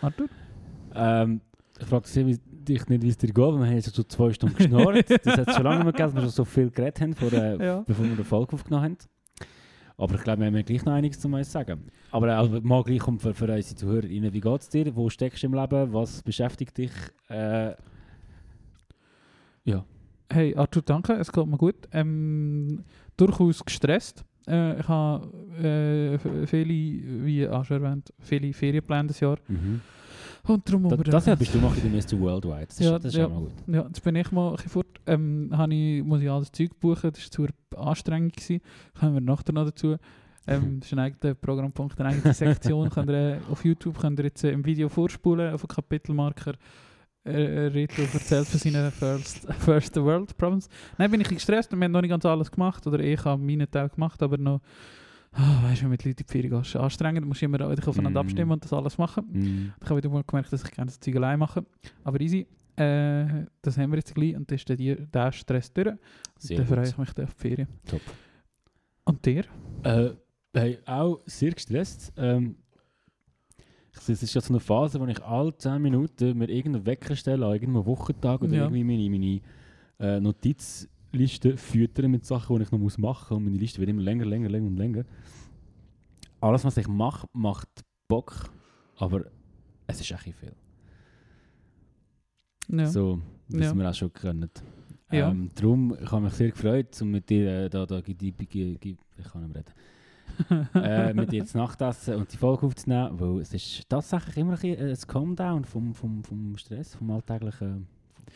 Arthur. Ähm, ich frage dich nicht, wie es dir geht, weil wir haben jetzt schon zwei Stunden geschnurrt. das hat es schon lange nicht mehr gegeben, dass wir schon so viel geredet haben, vor, äh, Ja. bevor wir den Folge aufgenommen haben. Aber ich glaube, wir haben ja gleich noch einiges zu uns sagen. Aber äh, also, mal gleich um für, für unsere ZuhörerInnen, wie geht es dir? Wo steckst du im Leben? Was beschäftigt dich? Äh, ja. Hey Arthur, danke, es geht mir gut. Ähm, durchaus gestresst. Äh, ich habe äh, viele, wie auch schon erwähnt, viele Ferienpläne dieses Jahr. Mhm. Und darum aber das Jahr bist du ein bisschen Mr. Worldwide. Das ist, Ja, das ist ja. mal gut. Ja, jetzt bin ich mal fort. Ähm, ich, muss ich alles Zeug buchen, das war zu anstrengend. Gewesen. Kommen wir nachher noch dazu. Ähm, das ist ein eigener Programmpunkt, eine eigene Sektion. könnt ihr, auf YouTube könnt ihr jetzt äh, im Video vorspulen, auf den Kapitelmarker. Äh, Rito erzählt von seinen First, First World Problems. Nein, bin ich gestresst und wir haben noch nicht ganz alles gemacht. Oder ich habe meinen Teil gemacht, aber noch... Ah, weißt du, wenn mit Leuten in die Ferien gehst, anstrengend. Du musst immer aufeinander Mm. abstimmen und das alles machen. Mhm. Ich habe wieder mal gemerkt, dass ich gerne das Zeug allein mache. Aber easy. Äh, das haben wir jetzt gleich und das ist dann der Stress durch. Sehr dann freue gut. ich mich dann auf die Ferien. Top. Und dir? Äh, hey, auch sehr gestresst. Ähm, es ist jetzt so eine Phase, wo ich alle 10 Minuten mir irgendeinen Wecker stelle, an irgendeinem Wochentag oder Ja. irgendwie meine, meine äh, Notizliste füttern mit Sachen, die ich noch machen muss. Und meine Liste wird immer länger, länger, länger und länger. Alles, was ich mache, macht Bock, aber es ist echt viel. Ja. So, wie Ja. wir auch schon können. Ja. Ähm, darum ich habe mich sehr gefreut, um mit dir äh, da, da, ich kann nicht reden äh, mit dir zu Nachtessen und die Folge aufzunehmen, weil es ist tatsächlich immer ein, bisschen, äh, ein Calm-Down vom, vom, vom Stress, vom alltäglichen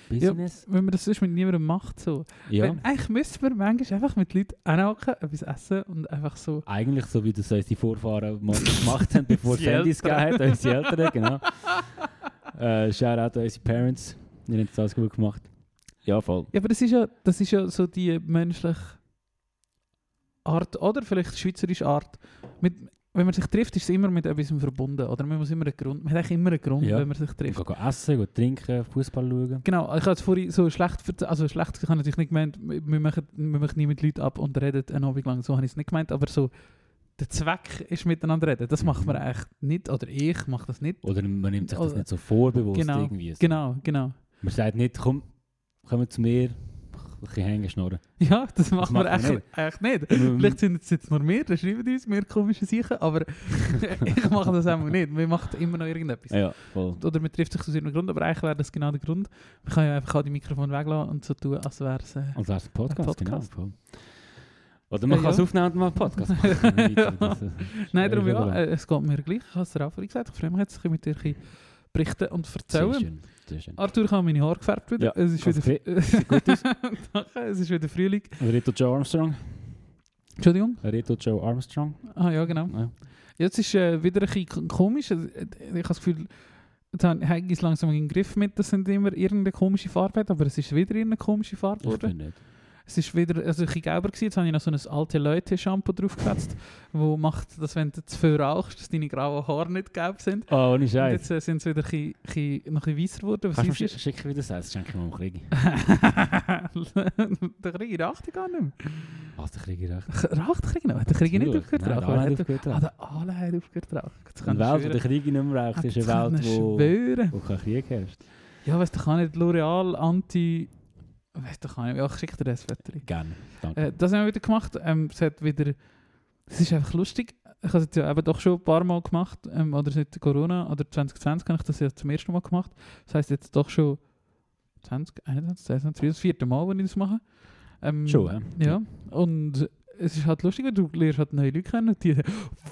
Business. Wenn man das sonst mit niemandem macht. So. Ja, Wenn, eigentlich müsste man manchmal einfach mit Leuten anhocken, etwas essen und einfach so... eigentlich so, wie das unsere Vorfahren mal gemacht haben, bevor es Handys gegeben hat, unsere Eltern, genau. äh, Shoutout an unsere Parents, die haben das gut gemacht. Ja, voll. Ja, aber das ist ja, das ist ja so die menschliche Art, oder vielleicht schweizerische Art. Mit, wenn man sich trifft, ist es immer mit etwas verbunden. Oder man muss immer einen Grund, man hat eigentlich immer einen Grund, Ja. wenn man sich Ich trifft. gehe essen, gehe trinken, Fußball schauen. Genau, ich habe jetzt vorhin so schlecht, also schlecht, ich habe natürlich nicht gemeint, wir machen, wir machen nie mit Leuten ab und reden einen Abend lang, so habe ich es nicht gemeint, aber so, der Zweck ist miteinander reden, das macht man eigentlich nicht, oder ich mache das nicht. Oder man nimmt sich das nicht so vorbewusst Genau, irgendwie. So. Genau, genau. Man sagt nicht, komm, komm zu mir, ein bisschen hängen, schnurren. Ja, das man macht man eigentlich, eigentlich nicht. Vielleicht sind es jetzt nur wir, dann schreiben uns mehr komische Sachen, aber ich mache das einfach nicht. Wir machen immer noch irgendetwas. Ja, voll. Oder man trifft sich aus irgendeinem Grund, aber eigentlich wäre das genau der Grund. Man kann ja einfach auch die Mikrofon weglassen und so tun, als wäre es... Äh, ist ein Podcast, Ein Podcast. genau. Oder man Ja, kann es ja. aufnehmen und mal einen Podcast machen. Äh, Nein, darum ja, gut. äh, es geht mir gleich. Ich habe es dir auch gesagt. Ich freue mich jetzt, bisschen mit dir berichten und erzählen. Schön. Sehr schön. Arthur, ich habe meine Haare gefärbt wieder. Ja, es ist wieder... Sieht gut aus. Danke, es ist wieder Frühling. Reto Joe Armstrong. Entschuldigung? Reto Joe Armstrong. Ah ja, genau. Ja. Jetzt ist äh, wieder ein bisschen komisch. Also, äh, Ich habe das Gefühl, jetzt habe ich es langsam in den Griff mit, dass es immer irgendeine komische Farbe aber es ist wieder irgendeine komische Farbe Ich geworden. finde nicht. Es ist wieder also ein bisschen gelber gewesen. Jetzt habe ich noch so ein alte Leute-Shampoo draufgesetzt, wo macht, dass wenn du zu viel rauchst, dass deine grauen Haare nicht gelb sind. Oh, ohne Scheiß. jetzt äh, sind sie wieder ein bisschen, bisschen, noch ein bisschen weißer geworden. Kannst du mir schicken, wie das heißt? Schenke ich mal einen. Der Krieg raucht ja gar nicht mehr. Was, der Krieg recht? Raucht der Krieg noch? Hat der Krieg nicht aufgehört Nein, rauchen? alle Hat haben der- aufgehört Ah, rauchen. der alle hat aufgehört rauchen. Eine ich Welt, wo der Krieg nicht mehr raucht, Ah, ist eine Welt, ich wo, wo kein Krieg herrscht. Ja, weißt du, kann nicht L'Oreal Anti... Weißt du, kann nicht... Ja, ich schicke dir das Foto. Gerne. Danke. Äh, das haben wir wieder gemacht. Ähm, es hat wieder... Es ist einfach lustig. Ich habe es jetzt ja eben doch schon ein paar Mal gemacht. Ähm, oder seit Corona oder 2020 habe ich das ja zum ersten Mal gemacht. Das heisst jetzt doch schon 20, 21, 22, das vierte Mal, wenn ich das mache. Ähm, Schon, hä? Ja. Und es ist halt lustig, weil du lernst halt neue Leute kennen. Die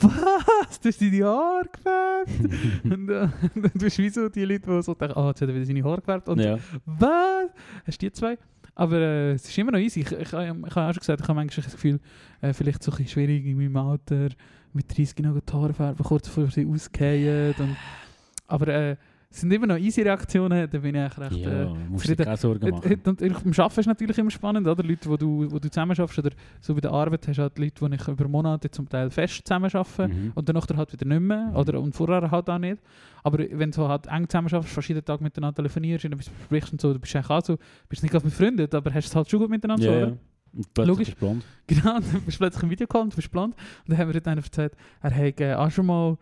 was? Du hast deine Haare gefärbt? und äh, dann tust du wie so die Leute, die so denken, ah, jetzt hat er wieder seine Haare gefärbt. Und ja. was? Hast du die zwei? Aber äh, es ist immer noch easy. Ich, ich, ich, habe auch schon gesagt, ich habe manchmal das Gefühl, äh, vielleicht so ein bisschen schwierig in meinem Alter, mit 30 noch die Haare färben, kurz bevor sie ausgehen. Und, aber äh, es sind immer noch easy Reaktionen, da bin ich eigentlich recht Ja, äh, musst zufrieden. keine Sorgen machen. äh, Und ich- beim Arbeiten ist natürlich immer spannend, oder? Leute, wo du, wo du zusammen schaffst, oder so bei der Arbeit hast du halt Leute, die ich über Monate zum Teil fest zusammen arbeite. Mhm. Und danach halt wieder nicht mehr. Mhm. Oder, und vorher halt auch nicht. Aber wenn du halt eng zusammen schaffst, verschiedene Tage miteinander telefonierst, und etwas besprichst und so, du bist eigentlich auch so, bist nicht gerade befreundet, aber hast es halt schon gut miteinander, Ja, so? Und Logisch. Genau, und dann bist du plötzlich im Videocall und du bist blond. Und dann haben wir heute einer erzählt, er hat äh, auch schon mal,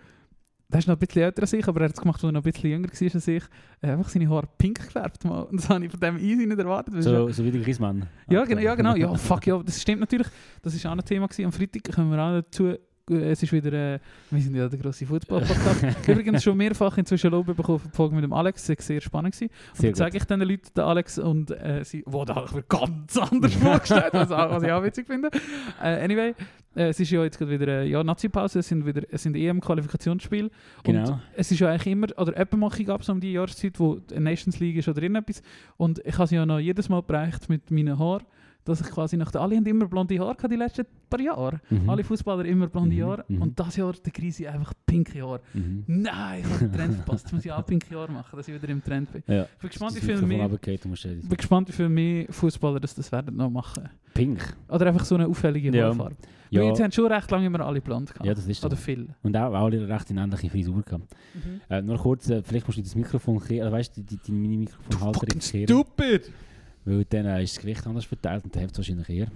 der ist noch ein bisschen älter als ich, aber er hat es gemacht, als er noch ein bisschen jünger war als ich, äh, einfach seine Haare pink gefärbt mal. Und das habe ich von dem easy nicht erwartet. Das ist So, so wie der Griezmann. ja, genau, ja, genau. Ja, fuck, ja, das stimmt natürlich. Das ist auch ein Thema gewesen. Am Freitag kommen wir auch dazu. Äh, Es ist wieder, äh, wir sind ja der grosse Fußball-Podcast. Übrigens schon mehrfach inzwischen Lob bekommen die Folge mit dem Alex. Das war sehr spannend. Gewesen. Und Sehr dann zeige ich den Leuten, den Alex, und äh, sie, wo da habe ich mir ganz anders vorgestellt, was, was ich auch witzig finde. Äh, anyway, äh, es ist ja jetzt gerade wieder äh, ja, Nazi-Pause, es sind wieder es sind EM-Qualifikationsspiele. Genau. Und es ist ja eigentlich immer, oder Eppenmache gab es um die Jahreszeit, wo die Nations League ist oder irgendetwas. Und ich habe sie ja noch jedes Mal bereicht mit meinen Haaren, dass ich quasi nach der, alle haben immer blonde Haare gehabt, die letzten paar Jahre. Mhm. Alle Fußballer immer blonde Mhm, Haare. mhm. Und das Jahr der Krise einfach pinke Haare. Mhm. Nein, ich habe den Trend verpasst. Jetzt muss ich auch pinke Haare machen, dass ich wieder im Trend bin. Ja. Ich bin gespannt, wie viel mehr, bin gespannt, wie viel mehr Fußballer das, das werden noch machen. Pink. Oder einfach so eine auffällige Ja. Haarfarbe. Ja. Ja, Jetzt haben schon recht lange immer alle blond gehabt. ja, das ist so. Oder viele. Und auch, auch eine recht eine ähnliche Frisur gehabt. Äh, nur kurz, äh, vielleicht musst du das Mikrofon also weißt du, die, die, die Mini-Mikrofonhalter Fucking jetzt kehren. stupid! Weil dann äh, ist das Gewicht anders verteilt und dann hilft es wahrscheinlich eher.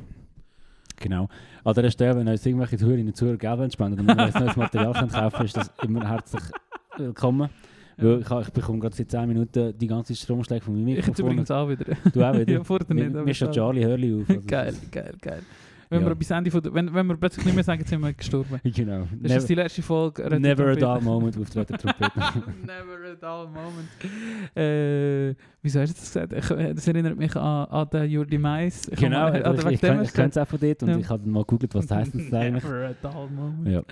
Genau. An dieser Stelle, wenn uns irgendwelche Zuhörerinnen und Zuhörer Geld spenden und wir neues Material können kaufen ist das immer herzlich willkommen. Weil ich, ich bekomme gerade seit 10 Minuten die ganze Stromschläge von meinem Ich jetzt Mikrofon. übrigens auch wieder. Du auch wieder? ja, vorher nicht. Mir, schon. Charlie Hörli auf. also geil, geil, geil. Wenn, Ja. wir bis Ende von der, wenn, wenn wir plötzlich nicht mehr sagen, sind wir gestorben. ist- Genau. Das ist jetzt die letzte Folge. Rettet never a dull moment auf der Trompete. Never a dull moment. Äh, wieso hast du das gesagt? Ich, äh, das erinnert mich an, an den Jordi Mais. Ich genau, habe mal- also oder ich, ich, hast ich du kenne es auch von dort und Ja. ich habe dann mal gegoogelt, was das heisst das eigentlich. Never a dull moment. Ja.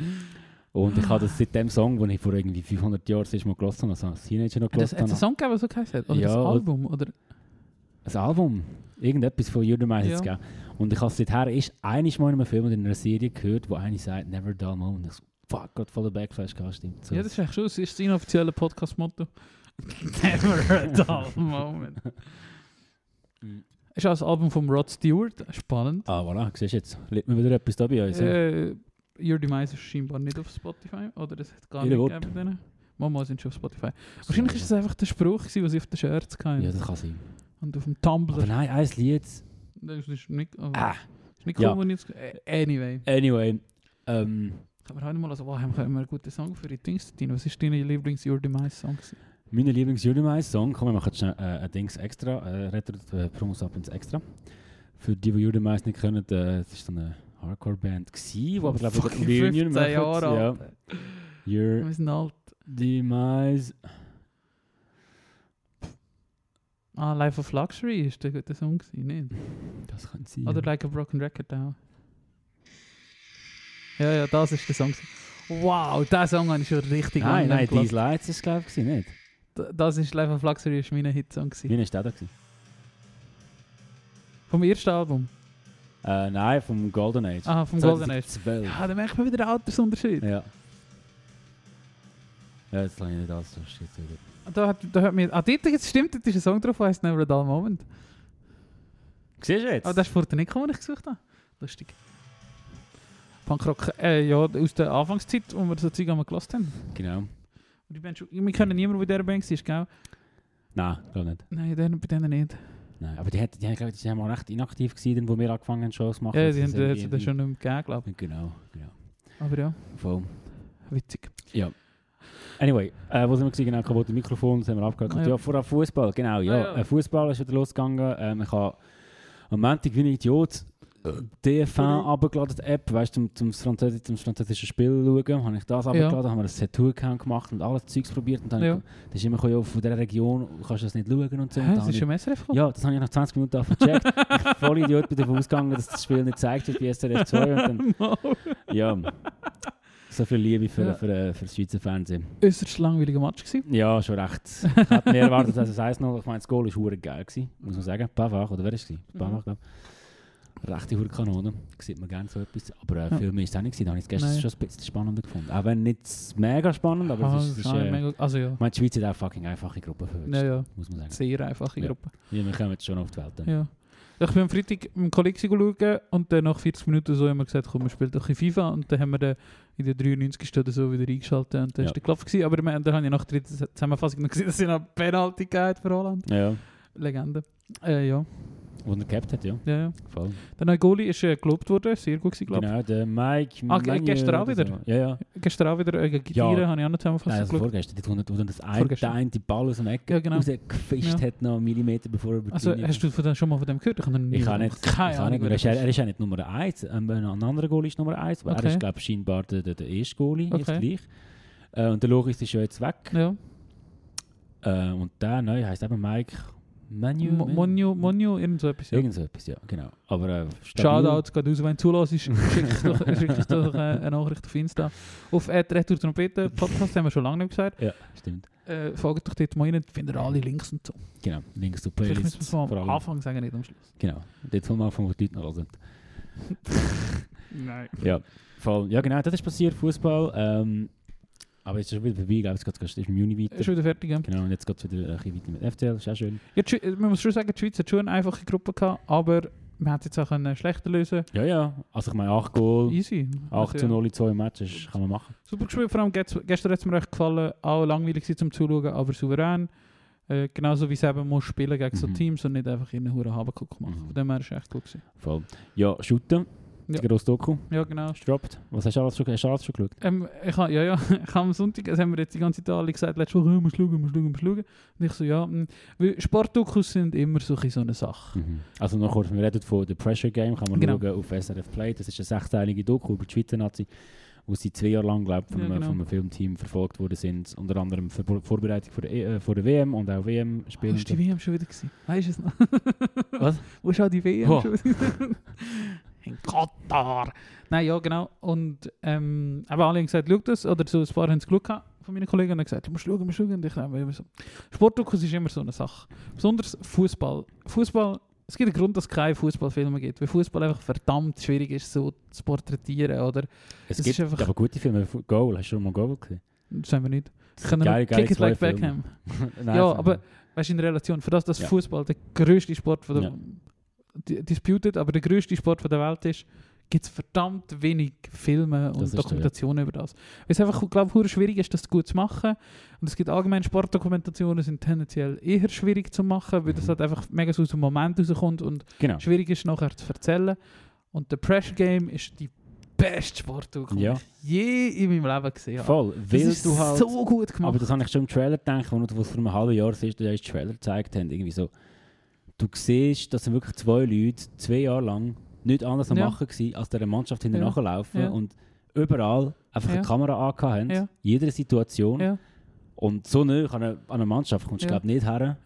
Und ich habe das seit dem Song, den ich vor irgendwie 500 Jahren das erste Mal gehört habe, also als Teenager noch gehört hat es einen habe. Song gegeben, der so geheißen hat? Oder Ja, das Album? Oder? Ein Album, irgendetwas von Jürgen Mais Ja. gegeben. Und ich habe es seither erst einiges Mal in einem Film oder in einer Serie gehört, wo einer sagt, never a dull moment. Ich so, fuck, Gott, voller Backflash gehabt, stimmt. So. Ja, das ist echt schon. Das ist das inoffizielle Podcast-Motto. Never a dull moment. Ist auch das Album von Rod Stewart. Spannend. Ah, voilà, siehst du jetzt. Liegt mir wieder etwas da bei uns. Äh, Jordi Mais ist scheinbar nicht auf Spotify. Oder es hat gar Ihre nicht Wort. gegeben. Mama sind schon auf Spotify. Wahrscheinlich ist es einfach der Spruch, den sie auf den Shirts hatten. Ja, das kann sein. Und auf dem Aber Tumblr. nein, ein Lied. Das ist nicht, also, Ah, ist nicht ja. cool, wenn ich jetzt, Anyway. anyway. Ähm, Können wir heute mal also, wow, haben wir einen guten Song für die Dings tun? Was ist dein Lieblings-Jordi Mais-Song? gewesen? mein Lieblings-Jürgen Mais-Song, komm, wir machen jetzt äh, ein Dings extra, äh, Retro äh, Promos ab ins Extra. Für die, die Jürgen Mais nicht kennen, äh, das ist so eine Hardcore-Band gsi, die aber glaube ich Reunion 15 machen. Jahre Ja. Your Wir sind alt. Demise. Ah, Life of Luxury ist der gute Song nicht? Das kann sein. Oder Like a Broken Record auch. Ja, ja, das ist der Song. Wow, diesen Song habe ich schon richtig nein, lange nein, gehört. These Lights ist glaube ich nicht. D- Das ist Life of Luxury, ist mein Hitsong. gewesen. Wie ist der da gewesen? Vom ersten Album. Äh, nein, vom Golden Age. Ah, vom Golden Age. 12. Ja, da merkt man wieder den Altersunterschied. Ja. Ja, jetzt habe ich nicht alles wieder. Da hat, da hat mir, ah, dort jetzt stimmt, dort ist ein Song drauf, der heisst Never a Dull Moment. Siehst du jetzt? Aber das ist gekommen, den ich gesucht habe. Lustig. Punkrock, äh, ja, aus der Anfangszeit, wo wir so Zeug einmal gelassen haben. Genau. Und die Band, schon- wir kennen niemanden, der bei dieser Band war, gell? Nein, glaube nicht. Nein, denen- bei denen nicht. Nein, aber die, hat, die, ich, die haben auch recht inaktiv gewesen, wo wir angefangen haben, Shows zu machen. Ja, Das die haben die dann schon nicht mehr gegeben, glaube Genau, genau. ich. Aber ja, Voll. witzig. Anyway, äh, wo sind wir? Genau, kaputte Mikrofon, das haben wir abgehakt. Ah, Ja, ja. vorher Fußball, genau. Ja, ja. Fußball ist wieder losgegangen. Ähm, ich habe am Montag wie ein Idiot DFN abgeladen, die App, weißt du, zum, zum, zum französischen Spiel schauen. Habe ich das abgeladen, haben wir ein Set-Tour-Account gemacht und alles Zeugs probiert. Und dann Ja. das ist immer ja, von dieser Region kannst du das nicht schauen und so. Hä, das ist schon SRF ja, das habe ich nach 20 Minuten gecheckt. ich voll Idiot bin davon ausgegangen, dass das Spiel nicht zeigt wird bei SRF 2. Und dann, ja. So viel Liebe für, Ja. für, für, für das Schweizer Fernsehen. Äußerst langweiliger Match gewesen. Ja, schon recht. Ich hätte mehr erwartet als es 1-0. Ich meine, das Goal war verdammt geil, gewesen, muss man sagen. Pavard, oder wer war es? gewesen? Pavard, glaube ich. Rechte Hurkanone. Sieht man gerne so etwas. Aber äh, Ja. viel mehr ist es auch nicht. gewesen. Da habe ich es gestern Nein. schon ein bisschen spannender gefunden. Auch wenn nicht mega spannend, aber Ah, es ist... Es ist das äh, mega, also ja, ich meine, die Schweiz hat auch fucking einfache Gruppen verwünscht, ja, ja, muss man sagen. sehr einfache. Gruppe. Ja, wir kommen jetzt schon auf die Welt. dann. Ja. Ich bin am Freitag mit einem Kollegen schauen und dann nach 40 Minuten so haben wir gesagt, komm, wir spielen doch ein FIFA und dann haben wir den in der 93. oder so wieder eingeschaltet und dann Ja. war der Klopf. Gewesen. Aber wir- dann habe ich nach der dritten Zusammenfassung noch gesehen, dass sie noch Penalty für Holland. Ja, Legende. Äh, ja. Wo er gehabt hat, ja. ja, ja. Voll. Der neue Goalie ist äh, gelobt worden, sehr gut gewesen, glaube Genau, der Mike... Ah, ge- Magno gestern auch wieder? So. Ja, ja. ich. Gestern auch wieder äh, gegen Ja. Tiere, habe ich auch noch Nein, Zusammenfassung also geschaut. vorgestern, er- wo er das ein, der eine die Ball aus dem Eck Ja, genau. rausgefischt Ja. hat, noch einen Millimeter bevor er über die Also Linie hast du von dem, schon mal von dem gehört? Ich habe nie Ich kann nicht. Keine ich nicht. Er ist, ja nicht Nummer 1. Ähm, ein anderer Goalie ist Nummer 1. Aber Okay. er ist, glaube ich, scheinbar der, der, der erste Goalie. Jetzt Okay. gleich. Äh, und der Loris ist ja jetzt weg. Ja. Äh, und der neue heißt eben Mike Manu. Mo- Monio, Monio, irgend so etwas. Ja. Irgend so etwas, ja, genau. Aber äh, stabil. Shoutout, geht raus, wenn du zulässt, schick uns doch, schick uns doch äh, eine Nachricht auf Insta. Auf äh, Retour Trompete Podcast haben wir schon lange nicht gesagt. Ja, stimmt. Äh, folgt doch dort mal rein, findet ihr alle Links und so. Genau. Links zu Vielleicht müssen wir Playlists. es am. Anfang sagen, nicht am Schluss. Genau. Dort soll man anfangen, wo die Leute noch hören. Nein. Ja, voll. Ja, genau, das ist passiert, Fußball. Ähm, aber jetzt ist schon wieder vorbei. Glaube, jetzt geht es im Juni weiter. Ist wieder fertig. Ja. Genau, und jetzt geht es wieder ein bisschen weiter mit FCL. Ist auch schön. Ja, Schwe- man muss schon sagen, die Schweiz hat schon eine einfache Gruppe gehabt, aber man hat jetzt auch einen schlechter lösen. Ja, ja. Also ich meine, 8 Goal, Easy. 8 Also, zu ja. 0 in 2 Matches kann man machen. Super gespielt, vor allem gest- gestern hat es mir echt gefallen. Auch langweilig gewesen zum Zuschauen, aber souverän. Äh, genauso wie es eben muss spielen gegen so Mhm. Teams und nicht einfach in einen Huren Habenkuck machen. Mhm. Von dem her ist es echt gut gewesen. Voll. Ja, Shooten. Ja. Die grosse Doku. Ja, genau. Ist gedroppt. Was hast du alles schon, hast du alles schon geschaut? Ähm, ich ha, ja, ja, ich habe am Sonntag, das haben wir jetzt die ganze Zeit alle gesagt, letzte Woche, «Ja, musst schauen, musst schauen, musst schauen. Und ich so, ja, weil Sportdokus sind immer so, ein bisschen so eine Sache. Mhm. Also noch kurz, wir reden von The Pressure Game, kann man Genau. schauen auf SRF Play. Das ist eine sechsteilige Doku über die Schweizer Nazi, wo sie zwei Jahre lang, glaube von, Ja, einem, genau. von einem Filmteam verfolgt worden sind. Unter anderem für Vorbereitung für der, e äh, für der WM und auch WM-Spiele. Wo ist die WM schon wieder gewesen? Weißt du es noch? Was? Wo ist auch die WM Wo? schon wieder? In Katar. Nein, ja, genau. Und ähm, aber alle haben gesagt, schau das. Oder so ein paar haben es geschaut gehabt von meinen Kollegen und haben gesagt, du musst schauen, musst schauen. Und ich habe immer so. Sportdokus ist immer so eine Sache. Besonders Fußball. Fußball. Es gibt einen Grund, dass es keine Fußballfilme gibt, weil Fußball einfach verdammt schwierig ist, so zu porträtieren. Oder Es Es gibt ist einfach- aber gute Filme. Goal, hast du schon mal Goal gesehen? das haben wir nicht. Das geile- nur geile Kick it like Filme. Beckham. Nein, Ja, aber weißt du, in Relation, für das, dass Ja. Fußball der größte Sport von der Ja. Di- disputed, aber der größte Sport von der Welt ist, gibt es verdammt wenig Filme Das und so, ja. Dokumentationen über das. Weil es einfach, glaube ich, schwierig ist, das gut zu machen. Und es gibt allgemein Sportdokumentationen, sind tendenziell eher schwierig zu machen, weil das Mhm. halt einfach mega so aus dem Moment rauskommt und Genau. schwierig ist, nachher zu erzählen. Und der Pressure Game ist die beste Sportdokumentation, Ja. die ich je in meinem Leben gesehen habe. Voll. Das Weil ist du halt... so gut gemacht. Aber das habe ich schon im Trailer gedacht, wo es vor einem halben Jahr ist, der Trailer gezeigt haben. Irgendwie so, du siehst, dass wirklich zwei Leute zwei Jahre lang nicht anders am Ja. machen waren, als der Mannschaft hinterher Ja. nachlaufen Ja. und überall einfach Ja. eine Kamera angehabt haben, Ja. jede Situation. Und so nah an eine, an eine Mannschaft kommst du, Ja. glaube nicht her,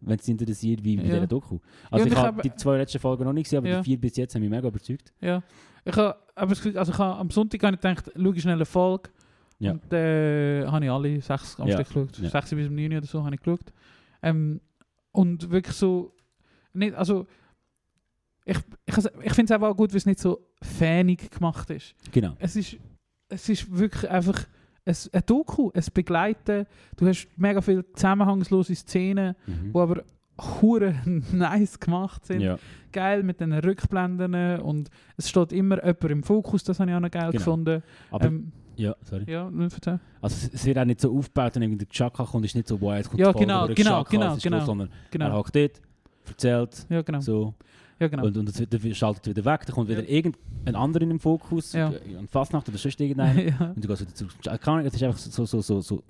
wenn es interessiert, wie bei Ja. dieser Doku. Also ich habe hab- die zwei letzten Folgen noch nicht gesehen, aber die vier bis jetzt haben mich mega überzeugt. Ja, ich habe also ich habe, am Sonntag habe ich gedacht, schau schnell eine Folge. Ja. Und äh, habe ich alle sechs am. Stück geschaut. Sechs bis um neun oder so habe ich geschaut. Ähm, und wirklich so, nicht, also ich, ich, ich finde es auch gut, weil es nicht so fanig gemacht ist. Genau. Es ist, es ist wirklich einfach ein, ein Doku, ein Begleiten. Du hast mega viele zusammenhangslose Szenen, Mhm. die aber hure nice gemacht sind Ja. geil mit den Rückblenden und es steht immer jemand im Fokus, das habe ich auch noch geil Genau. gefunden. Aber, ähm, ja, sorry. ja, erzähl. Also es- wird auch nicht so aufgebaut, wenn irgendwie der Chaka kommt, ist nicht so, wow, jetzt kommt Ja, die Folge genau, genau, Chaka, genau, genau. Sondern er Genau. hockt dort, erzählt, Ja, genau. so, Ja, genau. und, und dann schaltet wieder weg, dann kommt wieder Ja. irgendein anderer im Fokus, Ja. äh, an Fastnacht oder sonst irgendeiner, ja. und du gehst wieder zurück. Es ist einfach so, so, so, so,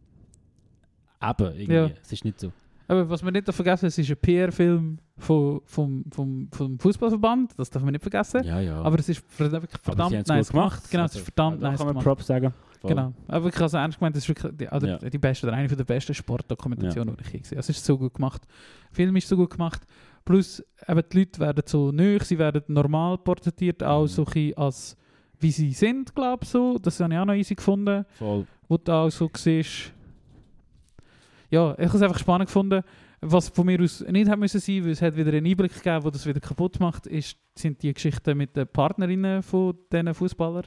eben, irgendwie, Ja. es ist nicht so. Aber was wir nicht vergessen, es ist ein PR-Film vom, vom, vom, vom Fußballverband, das darf man nicht vergessen. Ja, ja. Aber es ist verdammt, nice gemacht. Genau, es Also, ist verdammt da nice kann man gemacht. Props sagen. Genau. Aber ich habe es ernst gemeint, das ist wirklich die, oder Ja. die beste, oder eine der besten Sportdokumentationen, die ich je gesehen habe. Es ist so gut gemacht. Der Film ist so gut gemacht. Plus, eben die Leute werden so nöch, sie werden normal porträtiert, auch Mhm. so ein bisschen als wie sie sind, glaube ich, so. Das habe ich auch noch easy gefunden, Voll. wo du auch so siehst. Ja, ich habe es einfach spannend gefunden. Was von mir aus nicht haben müssen sein, weil es hat wieder einen Einblick gegeben, der das wieder kaputt macht, ist, sind die Geschichten mit den Partnerinnen von diesen Fußballern.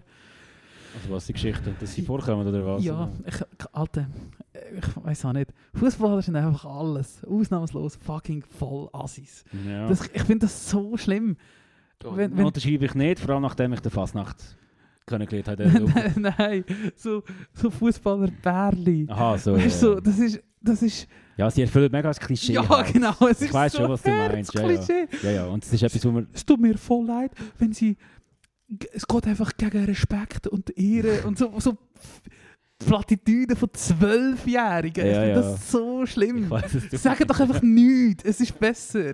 Also was die Geschichte, dass sie vorkommen oder was? Ja, ich, Alter, ich weiß auch nicht. Fußballer sind einfach alles, ausnahmslos fucking voll Assis. ja. Das, ich finde das so schlimm. wenn- wenn- unterschreibe ich nicht, vor allem nachdem ich den Fasnacht kennengelernt habe. nein, nein, so, so Fußballer-Bärli. Aha, so. Weißt du, ja. so, das ist, das ist, ja, sie erfüllen mega das Klischee. ja halt. genau, es Ich weiss so schon, was du meinst, ja, ja. Klischee. Ja, ja, und es ist etwas, wo man... Es tut mir voll leid, wenn sie, es geht einfach gegen Respekt und Ehre und so, so Plattitüden von Zwölfjährigen. ich Ja, finde ja. das so schlimm. Sag doch einfach nichts. Es ist besser.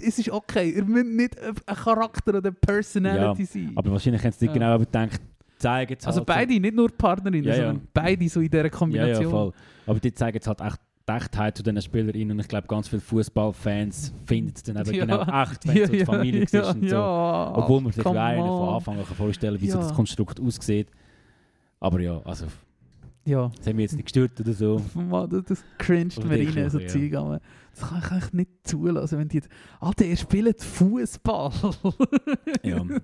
Es ist okay. Ihr müsst nicht ein Charakter oder eine Personality sein. Aber wahrscheinlich haben sie nicht Ja. genau überdenkt, zeigen es also halt beide, nicht nur Partnerinnen, Ja, ja. sondern beide so in dieser So, ja, Kombination. ja, voll. Aber die zeigen jetzt halt echt die Echtheit zu diesen SpielerInnen und ich glaube, ganz viele Fußballfans finden es dann eben Ja. genau echt, wenn es so die Familie ist ja, und so. ja. Obwohl man sich einen von on. Anfang an vorstellen kann, wie so Ja. das Konstrukt aussieht. Aber ja, also, Ja. das haben wir jetzt nicht gestört oder so. Mann, das, Oder mir rein, so ja. Zeug. Das kann ich eigentlich nicht zulassen, wenn die... Alter, ihr spielt Fußball. Ja.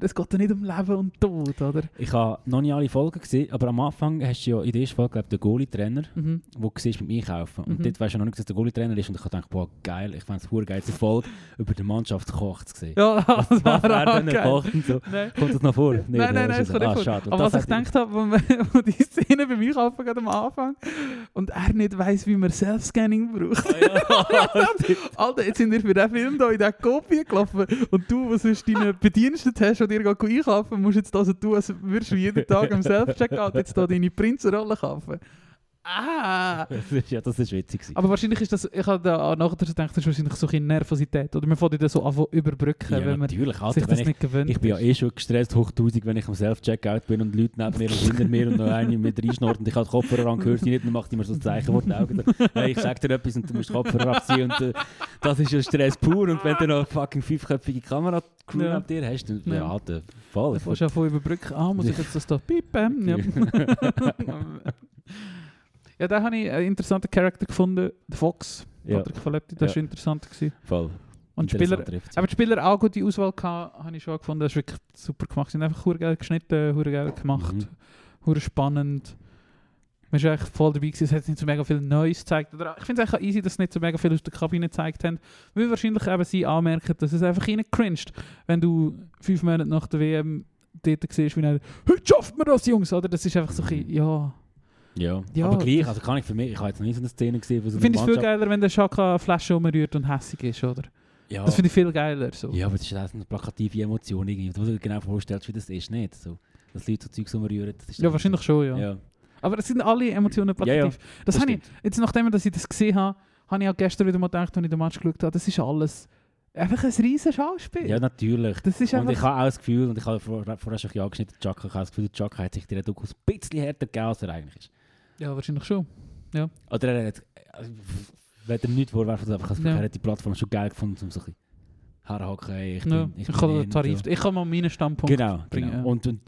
Es geht ja nicht um Leben und Tod, oder? Ich habe noch nicht alle Folgen gesehen, aber am Anfang hast du ja in der ersten Folge glaub, den Goalie-Trainer, Mhm. wo du siehst beim Einkaufen. Und Mhm. dort weißt du noch nicht, dass der Goalie-Trainer ist. Und ich habe gedacht, boah, geil, ich fand es eine geil, diese Folge über den Mannschaftskoch zu sehen. Ja, das Was war er geil. kocht und so. Nein. Kommt das noch vor? Nein, nein, nein, das kommt nicht ah, schade. Aber was ich gedacht habe, wo, die Szene beim Einkaufen gerade am Anfang und er nicht weiss, wie man Self-Scanning braucht. Ja, Alter, jetzt sind wir für diesen Film hier in diese Kopie gelaufen und du, was sonst deinen Bediensteten hast, die dir einkaufen, musst jetzt das so tun, als würdest du jeden Tag am Self-Checkout jetzt hier deine Prinzenrolle kaufen. Ah! das ist, ja, das ist witzig. gewesen. Aber wahrscheinlich ist das, ich habe da nachher gedacht, das ist wahrscheinlich so ein Nervosität. Oder man fängt das so an überbrücken, ja, wenn man natürlich, sich Alter, das wenn ich, nicht gewöhnt ich bin ja eh schon gestresst hoch 1000, wenn ich am Self-Checkout bin und Leute neben mir und hinter mir und noch eine mit reinschnurrt und ich habe die Kopfhörer an, hört sie nicht, dann macht die mir so ein Zeichen vor die Augen. Hey, ich sag dir etwas und du musst die Kopfhörer abziehen und äh, das ist ja Stress pur und wenn du noch eine fucking fünfköpfige Kamera Crew Ja. ab dir hast, dann ja, Ja. Alter, voll. Du auch von überbrücken. Ah, muss ich jetzt das da piepen? Ja. Ja, da habe ich einen interessanten Charakter gefunden. Der Fox. Ja. Patrick das war Ja. interessant. Gewesen. voll. Und die Spieler, aber die Spieler auch gute Auswahl gehabt, habe ich schon gefunden. Das ist wirklich super gemacht. Sie sind einfach geil geschnitten, hure geil gemacht, Mhm. hure spannend. Man war eigentlich voll dabei gewesen. Es hat nicht so mega viel Neues gezeigt. Oder ich finde es eigentlich easy, dass sie nicht so mega viel aus der Kabine gezeigt haben. Weil wahrscheinlich eben sie anmerken, dass es einfach ihnen cringed, wenn du fünf Monate nach der WM dort siehst, wie er «Heute schafft man das, Jungs!» Oder das ist einfach so ein bisschen, ja... Ja. Ja, aber gleich, also kann ich für mich, ich habe jetzt noch nie so eine Szene gesehen, so Ich finde es viel geiler, wenn der Schaka eine Flasche umrührt und hässig ist, oder? Ja. Das finde ich viel geiler. So. Ja, aber das ist auch so eine plakative Emotion irgendwie. Du dir genau vorstellst, wie das ist, nicht? So, dass Leute so Zeugs umrühren. Das ist Ja, wahrscheinlich schon, ja. Ja, Aber es sind alle Emotionen Ja, plakativ. Das, das habe ich, jetzt nachdem dass ich das gesehen habe, habe ich auch gestern wieder mal gedacht, als ich den Match geschaut habe, das ist alles einfach ein riesen Schauspiel. ja natürlich. das ist Und ich habe auch das Gefühl, und ich habe vor- vorher schon ja angeschnitten, Chaka, ich habe das Gefühl, der Chaka hat sich der Doku ein bisschen härter gegeben, als er eigentlich ist. Ja, wahrscheinlich schon. Oder er hat, also, wenn er nicht vorwerfen, Ja. er hat die Plattform schon geil gefunden, um so ein bisschen herhaken, hey, ich bin, Ja, ich ich bin kann den und Tarif... so. Ich kann mal meinen Standpunkt Genau, bringen. genau. Und, und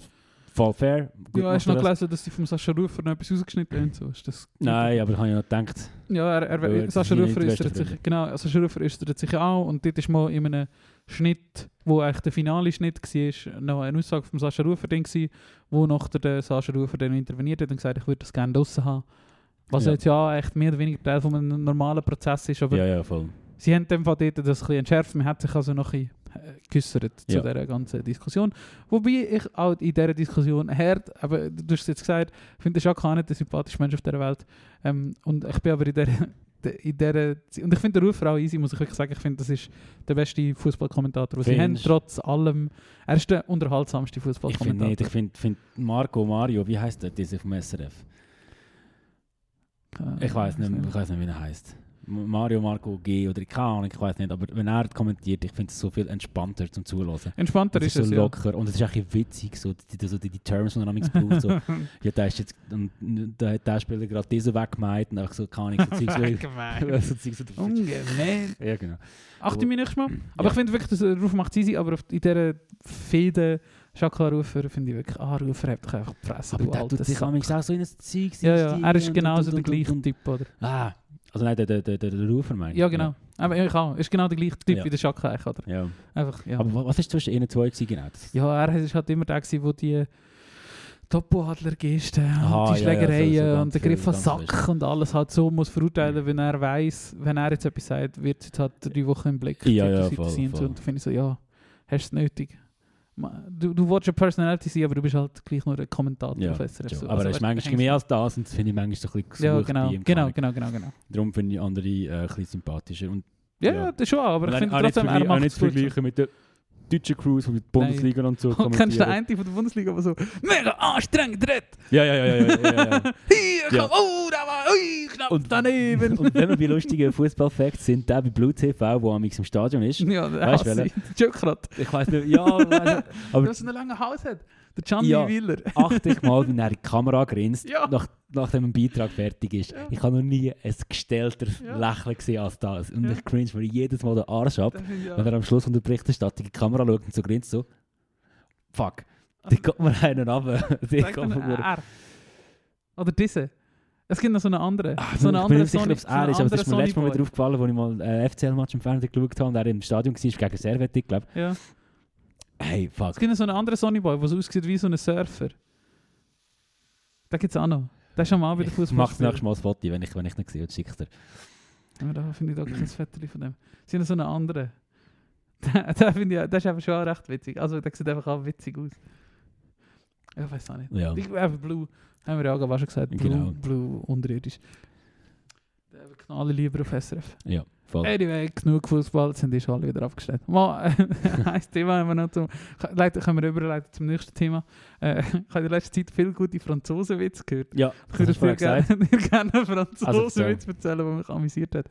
voll fair. Gut ja, hast du noch das. gelesen, dass die vom Sascha Rufer noch etwas rausgeschnitten haben? So, ist das Nein, aber ich habe ja noch gedacht, Ja, er, er, Sascha Rufer besten sich, genau, Sascha Rufer äußert sich auch und dort ist mal in einem Schnitt, wo eigentlich der finale Schnitt war, noch eine Aussage von Sascha Rufer drin gewesen, wo nachher der Sascha Rufer dann interveniert hat und gesagt ich würde das gerne draussen haben. Was Ja. jetzt ja echt mehr oder weniger Teil von einem normalen Prozess ist, aber ja, ja, voll. sie haben dem Fall dort das ein bisschen entschärft, man hat sich also noch ein bisschen äh, geäussert zu Ja. dieser ganzen Diskussion. Wobei ich auch in dieser Diskussion hart, aber du hast es jetzt gesagt, ich finde Jacques Hahn der sympathischste Mensch auf dieser Welt ähm, und ich bin aber in dieser in dieser, und ich finde den Ruf auch easy, muss ich wirklich sagen. Ich finde, das ist der beste Fußballkommentator, den sie haben, trotz allem. Er ist der unterhaltsamste Ich finde Fußballkommentator. nicht, ich finde find Marco Mario, wie heißt der, dieser vom SRF? Ich weiß nicht, nicht. ich weiß nicht, wie er heißt. Mario Marco G oder keine Ahnung, ich weiß nicht, aber wenn er kommentiert, ich finde es so viel entspannter zum Zuhören. Entspannter ist ist so es, ja. locker und es ist eigentlich witzig, so die, so die, die Terms, die er manchmal braucht. So, ja, da ist jetzt, und da hat der Spieler gerade diesen weggemeint und einfach so, keine Ahnung, so Zeugs, so Zeugs, so- Ungemein. Ja, genau. Achte mich nächstes Mal. Aber Ja. ich finde wirklich, dass der Ruf macht easy, aber in dieser Fehde Schakla-Rufer finde ich wirklich, ah, Rufer hat dich einfach gefressen, Aber du der tut sich auch so in ein Zeug Ja, ja, er ist genauso der gleiche Typ, oder? Ah, also nein, der, der, der, der, der Rufer meine ich. Ja, genau. Aber auch. Ist genau der gleiche Typ Ja. wie der Schakla, eigentlich, oder? Ja. Einfach, ja. Aber wa- was ist zwischen ihnen zwei genau? Ja, er ist halt immer der, wo die Topo-Adler-Gesten Aha, und die ja, ja, so- Schlägereien und der Griff an Sack und alles halt so muss verurteilen, wenn er weiß, wenn er jetzt etwas sagt, wird es jetzt halt drei Wochen im Blick. Ja, ja, voll, voll. Und da finde ich so, ja, hast du es nötig. Du, du willst eine Personality sein, aber du bist halt gleich nur ein Kommentator ja, auf SRF. schon. so. aber Also, er ist manchmal hängst- mehr als das und das finde ich manchmal so ein bisschen Ja, gesucht genau, ihm. genau, keine genau, genau, genau. Darum finde ich andere äh, ein bisschen sympathischer. Und Ja, Ja. ja, das schon, aber ich finde nicht trotzdem, er macht nicht es gut. so. vergleichen mit der deutschen Crews, die die Bundesliga und so Und kennst du den kommentieren. einen von der Bundesliga, der so mega anstrengend redet? Ja, ja, ja, ja, ja, ja, ja. Hier, Ja. komm, oh, da war, ui, knapp Und- daneben. Und wenn wir bei lustigen Fußballfacts sind, der bei Blue TV, der am im Stadion ist. Ja, der Weißt welcher? ich. Weiß nicht, ja, nicht, aber Der so einen langen Hals hat. Der Gianni Ja. Willer. achte ich mal, wie er in die Kamera grinst, Ja. nach, nachdem ein Beitrag fertig ist. Ja. Ich habe noch nie ein gestellter Ja. Lächeln gesehen als das. Und ich cringe mir jedes Mal den Arsch ab, ich wenn er am Schluss von der Berichterstattung in die Kamera schaut und so grinst so. Fuck, Also, die kommt mir einen runter. Die kommt mir- R. Oder diese. Es gibt noch so eine andere. Ah, so eine ich bin nicht sicher, ob es er ist, aber es ist mir letztes Mal wieder aufgefallen, als ich mal ein FCL-Match im Fernsehen geschaut habe und er im Stadion war, gegen Servette, ich glaube. Ja. Hey, fuck. Es gibt noch so einen anderen Sonny Boy, der so aussieht wie so ein Surfer. Den gibt es auch noch. Der ist am Abend Ich Fußball. mache das nächste Mal ein Foto, wenn ich, wenn ich nicht sehe, und schick's dir. Ja, da finde ich doch kein Foto von dem. Es gibt noch so einen anderen. Der, finde ich, der ist einfach schon recht witzig. Also der sieht einfach auch witzig aus. Ich weiß auch nicht. Ja. Ich, einfach Blue, haben wir ja auch schon gesagt, Blue, Genau. Blue unterirdisch. Der knallen lieber auf SRF. Ja, voll. Anyway, genug Fußball, jetzt sind die schon alle wieder abgestellt. Mal, ein Thema haben wir noch zum, leiten, können wir überleiten zum nächsten Thema. Äh, ich habe in der letzten Zeit viele gute Franzosenwitze gehört. Ja, Ich würde dir gerne, gerne einen Also, Franzosenwitz erzählen, der mich amüsiert hat.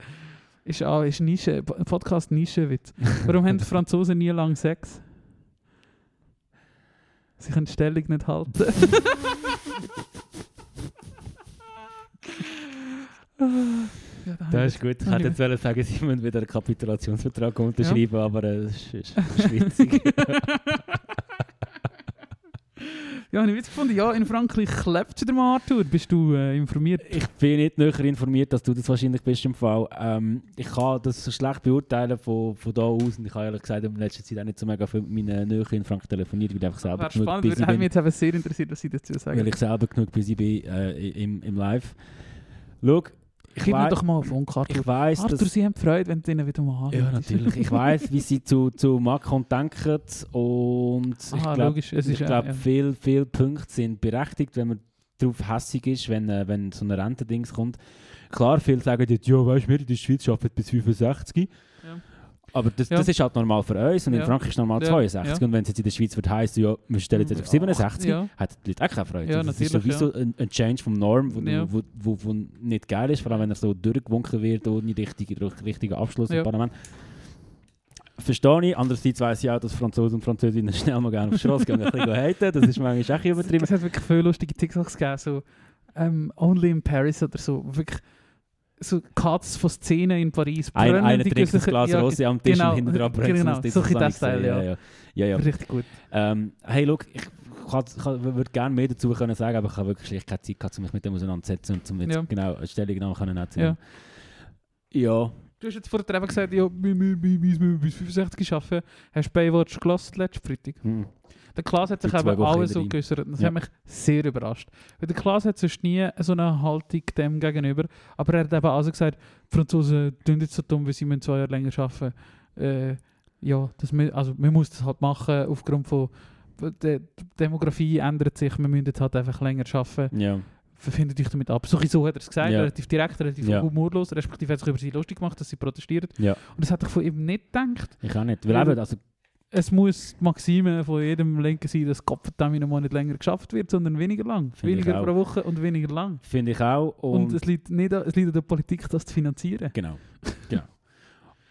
Ist auch ist Nische, Podcast Nischenwitz. Warum haben die Franzosen nie lang Sex? Sie können die Stellung nicht halten. Ja, da Das ist gut. Ich hätte jetzt wollen sagen, sie müssen wieder einen Kapitulationsvertrag unterschreiben, aber äh, das ist, ist, witzig. Ja, habe ich Witz gefunden. Ja, in Frankreich klebt der Arthur. Bist du äh, informiert? ich bin nicht näher informiert, dass du das wahrscheinlich bist im Fall. Ähm, ich kann das so schlecht beurteilen von, von da aus und ich habe ehrlich gesagt in letzter Zeit auch nicht so mega viel mit meinen Nähe in Frankreich telefoniert, weil ich einfach selber Wäre genug spannend. busy Würde mich bin. jetzt eben sehr interessiert, was Sie dazu sagen. Weil ich selber genug busy bin äh, im, im Live. Schau, ich, Gib mir doch mal auf Funk, ich weiss, Arthur, dass... Sie haben Freude, wenn du ihnen wieder mal Ja, anhörst. natürlich. Ich weiß, wie sie zu, zu Macron denken und ich Aha, glaube, ich äh, glaub, ja. viele viel Punkte sind berechtigt, wenn man darauf hässig ist, wenn, äh, wenn so ein Rentendings kommt. Klar, viele sagen jetzt, ja, weißt du, wir in der Schweiz arbeiten bis 65. Ja. Aber das, Ja. das ist halt normal für uns und in Ja. Frankreich ist normal Ja. 62. Ja. Und wenn es jetzt in der Schweiz wird heißen, ja, wir stellen jetzt auf 67, Ja. hat die Leute auch keine Freude. Ja, das ist sowieso ein, ein Change vom Norm, wo, wo, wo, wo nicht geil ist, vor allem wenn er so durchgewunken wird ohne richtigen richtigen Abschluss im Parlament. Verstehe ich. Andererseits weiss ich auch, dass Franzosen und Französinnen schnell mal gerne auf die Straße gehen und ein bisschen haten. Das ist manchmal auch übertrieben. Es hat wirklich viele lustige TikToks gegeben, so ähm, Only in Paris oder so. Wirklich so Cuts von Szenen in Paris. Ein, einer trinkt ein Glas ja, Rosé am Tisch genau, und hinten dran brennt genau, es. so das Style, ja. ja, ja, ja. Richtig gut. Ähm, hey, look, ich kann, kann, würde gerne mehr dazu können sagen, aber ich habe wirklich schlicht keine Zeit gehabt, um mich mit dem auseinanderzusetzen und um jetzt Ja. genau eine Stellungnahme können Ja. nehmen. Ja. Du hast jetzt vorher eben gesagt, ja, wir wir bis 65 arbeiten. Hast du Baywatch gelassen letzten Freitag? Hm. Der Klaas hat sich Die eben alles so geäußert. Das Ja. hat mich sehr überrascht. Weil der Klaas hat sonst nie so eine Haltung dem gegenüber. Aber er hat eben also gesagt, die Franzosen tun jetzt so dumm, weil sie müssen zwei Jahre länger arbeiten. Äh, ja, das, also man muss das halt machen aufgrund von der Demografie ändert sich, wir müssen jetzt halt einfach länger arbeiten. Ja. Verfindet euch damit ab. So, so hat er es gesagt, Ja. relativ direkt, relativ Ja. humorlos, respektive hat sich über sie lustig gemacht, dass sie protestieren. Ja. Und das hat er von ihm nicht gedacht. Ich auch nicht. Weil eben, also, es muss die Maxime von jedem Linken sein, dass Kopfvitamin nicht länger geschafft wird, sondern weniger lang. Finde weniger pro Woche und weniger lang. Finde ich auch. Und, Und, es, liegt nicht an, es liegt an der Politik, das zu finanzieren. genau. genau.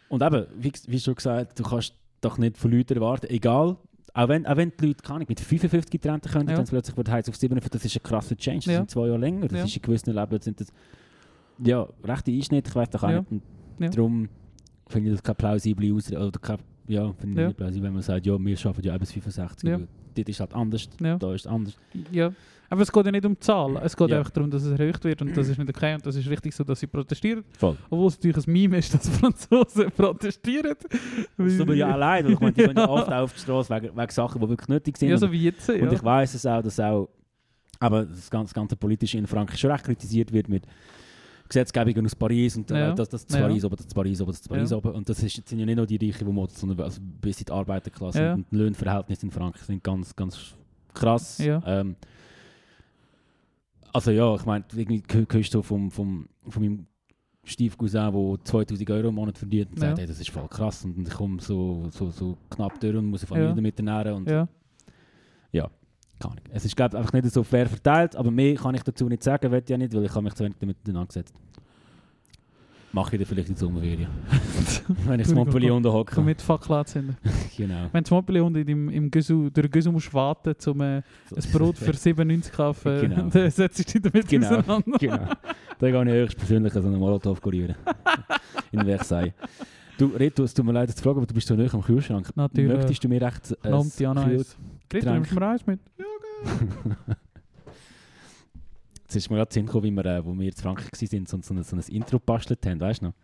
Und eben, wie, wie schon gesagt, du kannst doch nicht von Leuten erwarten, egal, auch wenn, auch wenn die Leute keine Ahnung, mit 55 getrennt können, Ja. dann plötzlich wird heiß auf 57, das ist ein krasser Change. Das Ja. sind zwei Jahre länger. Das Ja. ist in gewissen Leben sind das ja, rechte Einschnitte, ich weiß doch auch Ja. nicht. Und Ja. Darum finde ich das keine plausible Ausrede, oder keine, ja, finde ich Ja. nicht plausibel, wenn man sagt, ja, wir arbeiten ja bis 65. Ja. Dort ist halt anders, Ja. da ist anders. Ja. Aber es geht ja nicht um die Zahl. Es geht Ja. einfach darum, dass es erhöht wird und das ist nicht okay und das ist richtig so, dass sie protestieren. Voll. Obwohl es natürlich ein Meme ist, dass Franzosen protestieren. Das tut mir ja allein, ich meine, die gehen ja oft auf die Straße wegen, wegen Sachen, die wirklich nötig sind. Ja, so wie jetzt. Und ich weiß es auch, dass auch aber das ganze, das ganze Politische in Frankreich schon recht kritisiert wird mit Gesetzgebungen aus Paris und Ja. das, das zu Ja. Paris oben, das zu Paris oben, das zu Paris Ja. oben. Und das, ist, sind ja nicht nur die Reichen, die motzen, sondern also bis in die Arbeiterklasse. Ja. Und die Lohnverhältnisse in Frankreich sind ganz, ganz krass. Ähm, also ja, ich meine, irgendwie hö- hörst du vom, vom, von meinem Stiefcousin, der 2000 Euro im Monat verdient, und sagt, hey, das ist voll krass und ich komme so, so, so knapp durch und muss eine Familie Ja. damit ernähren und. Keine Ahnung. Es ist glaube einfach nicht so fair verteilt, aber mehr kann ich dazu nicht sagen, ich ja nicht, weil ich habe mich zu wenig damit auseinandergesetzt. Mache ich dann vielleicht in Sommerferien. Wenn ich das Montpellier Komm unterhocke. mit Fackel anzünden. Genau. Wenn zum Beispiel unten im, im Güssel, durch Güssel musst warten, um äh, ein Brot für 97 zu kaufen, Genau. dann setzt du dich damit Genau. auseinander. genau. Da gehe ich höchstpersönlich an so einen Molotow kurieren. In Versailles. Du, Reto, es tut mir leid, dass zu fragen, aber du bist so nicht am Kühlschrank. Natürlich. Möchtest du mir echt ein Kühl- Getränk. nimmst du mir eins mit? Jetzt ist mir gerade Sinn gekommen, wie wir, äh, wo wir in Frankreich waren, so, so, ein- so ein Intro gebastelt haben, weißt du noch?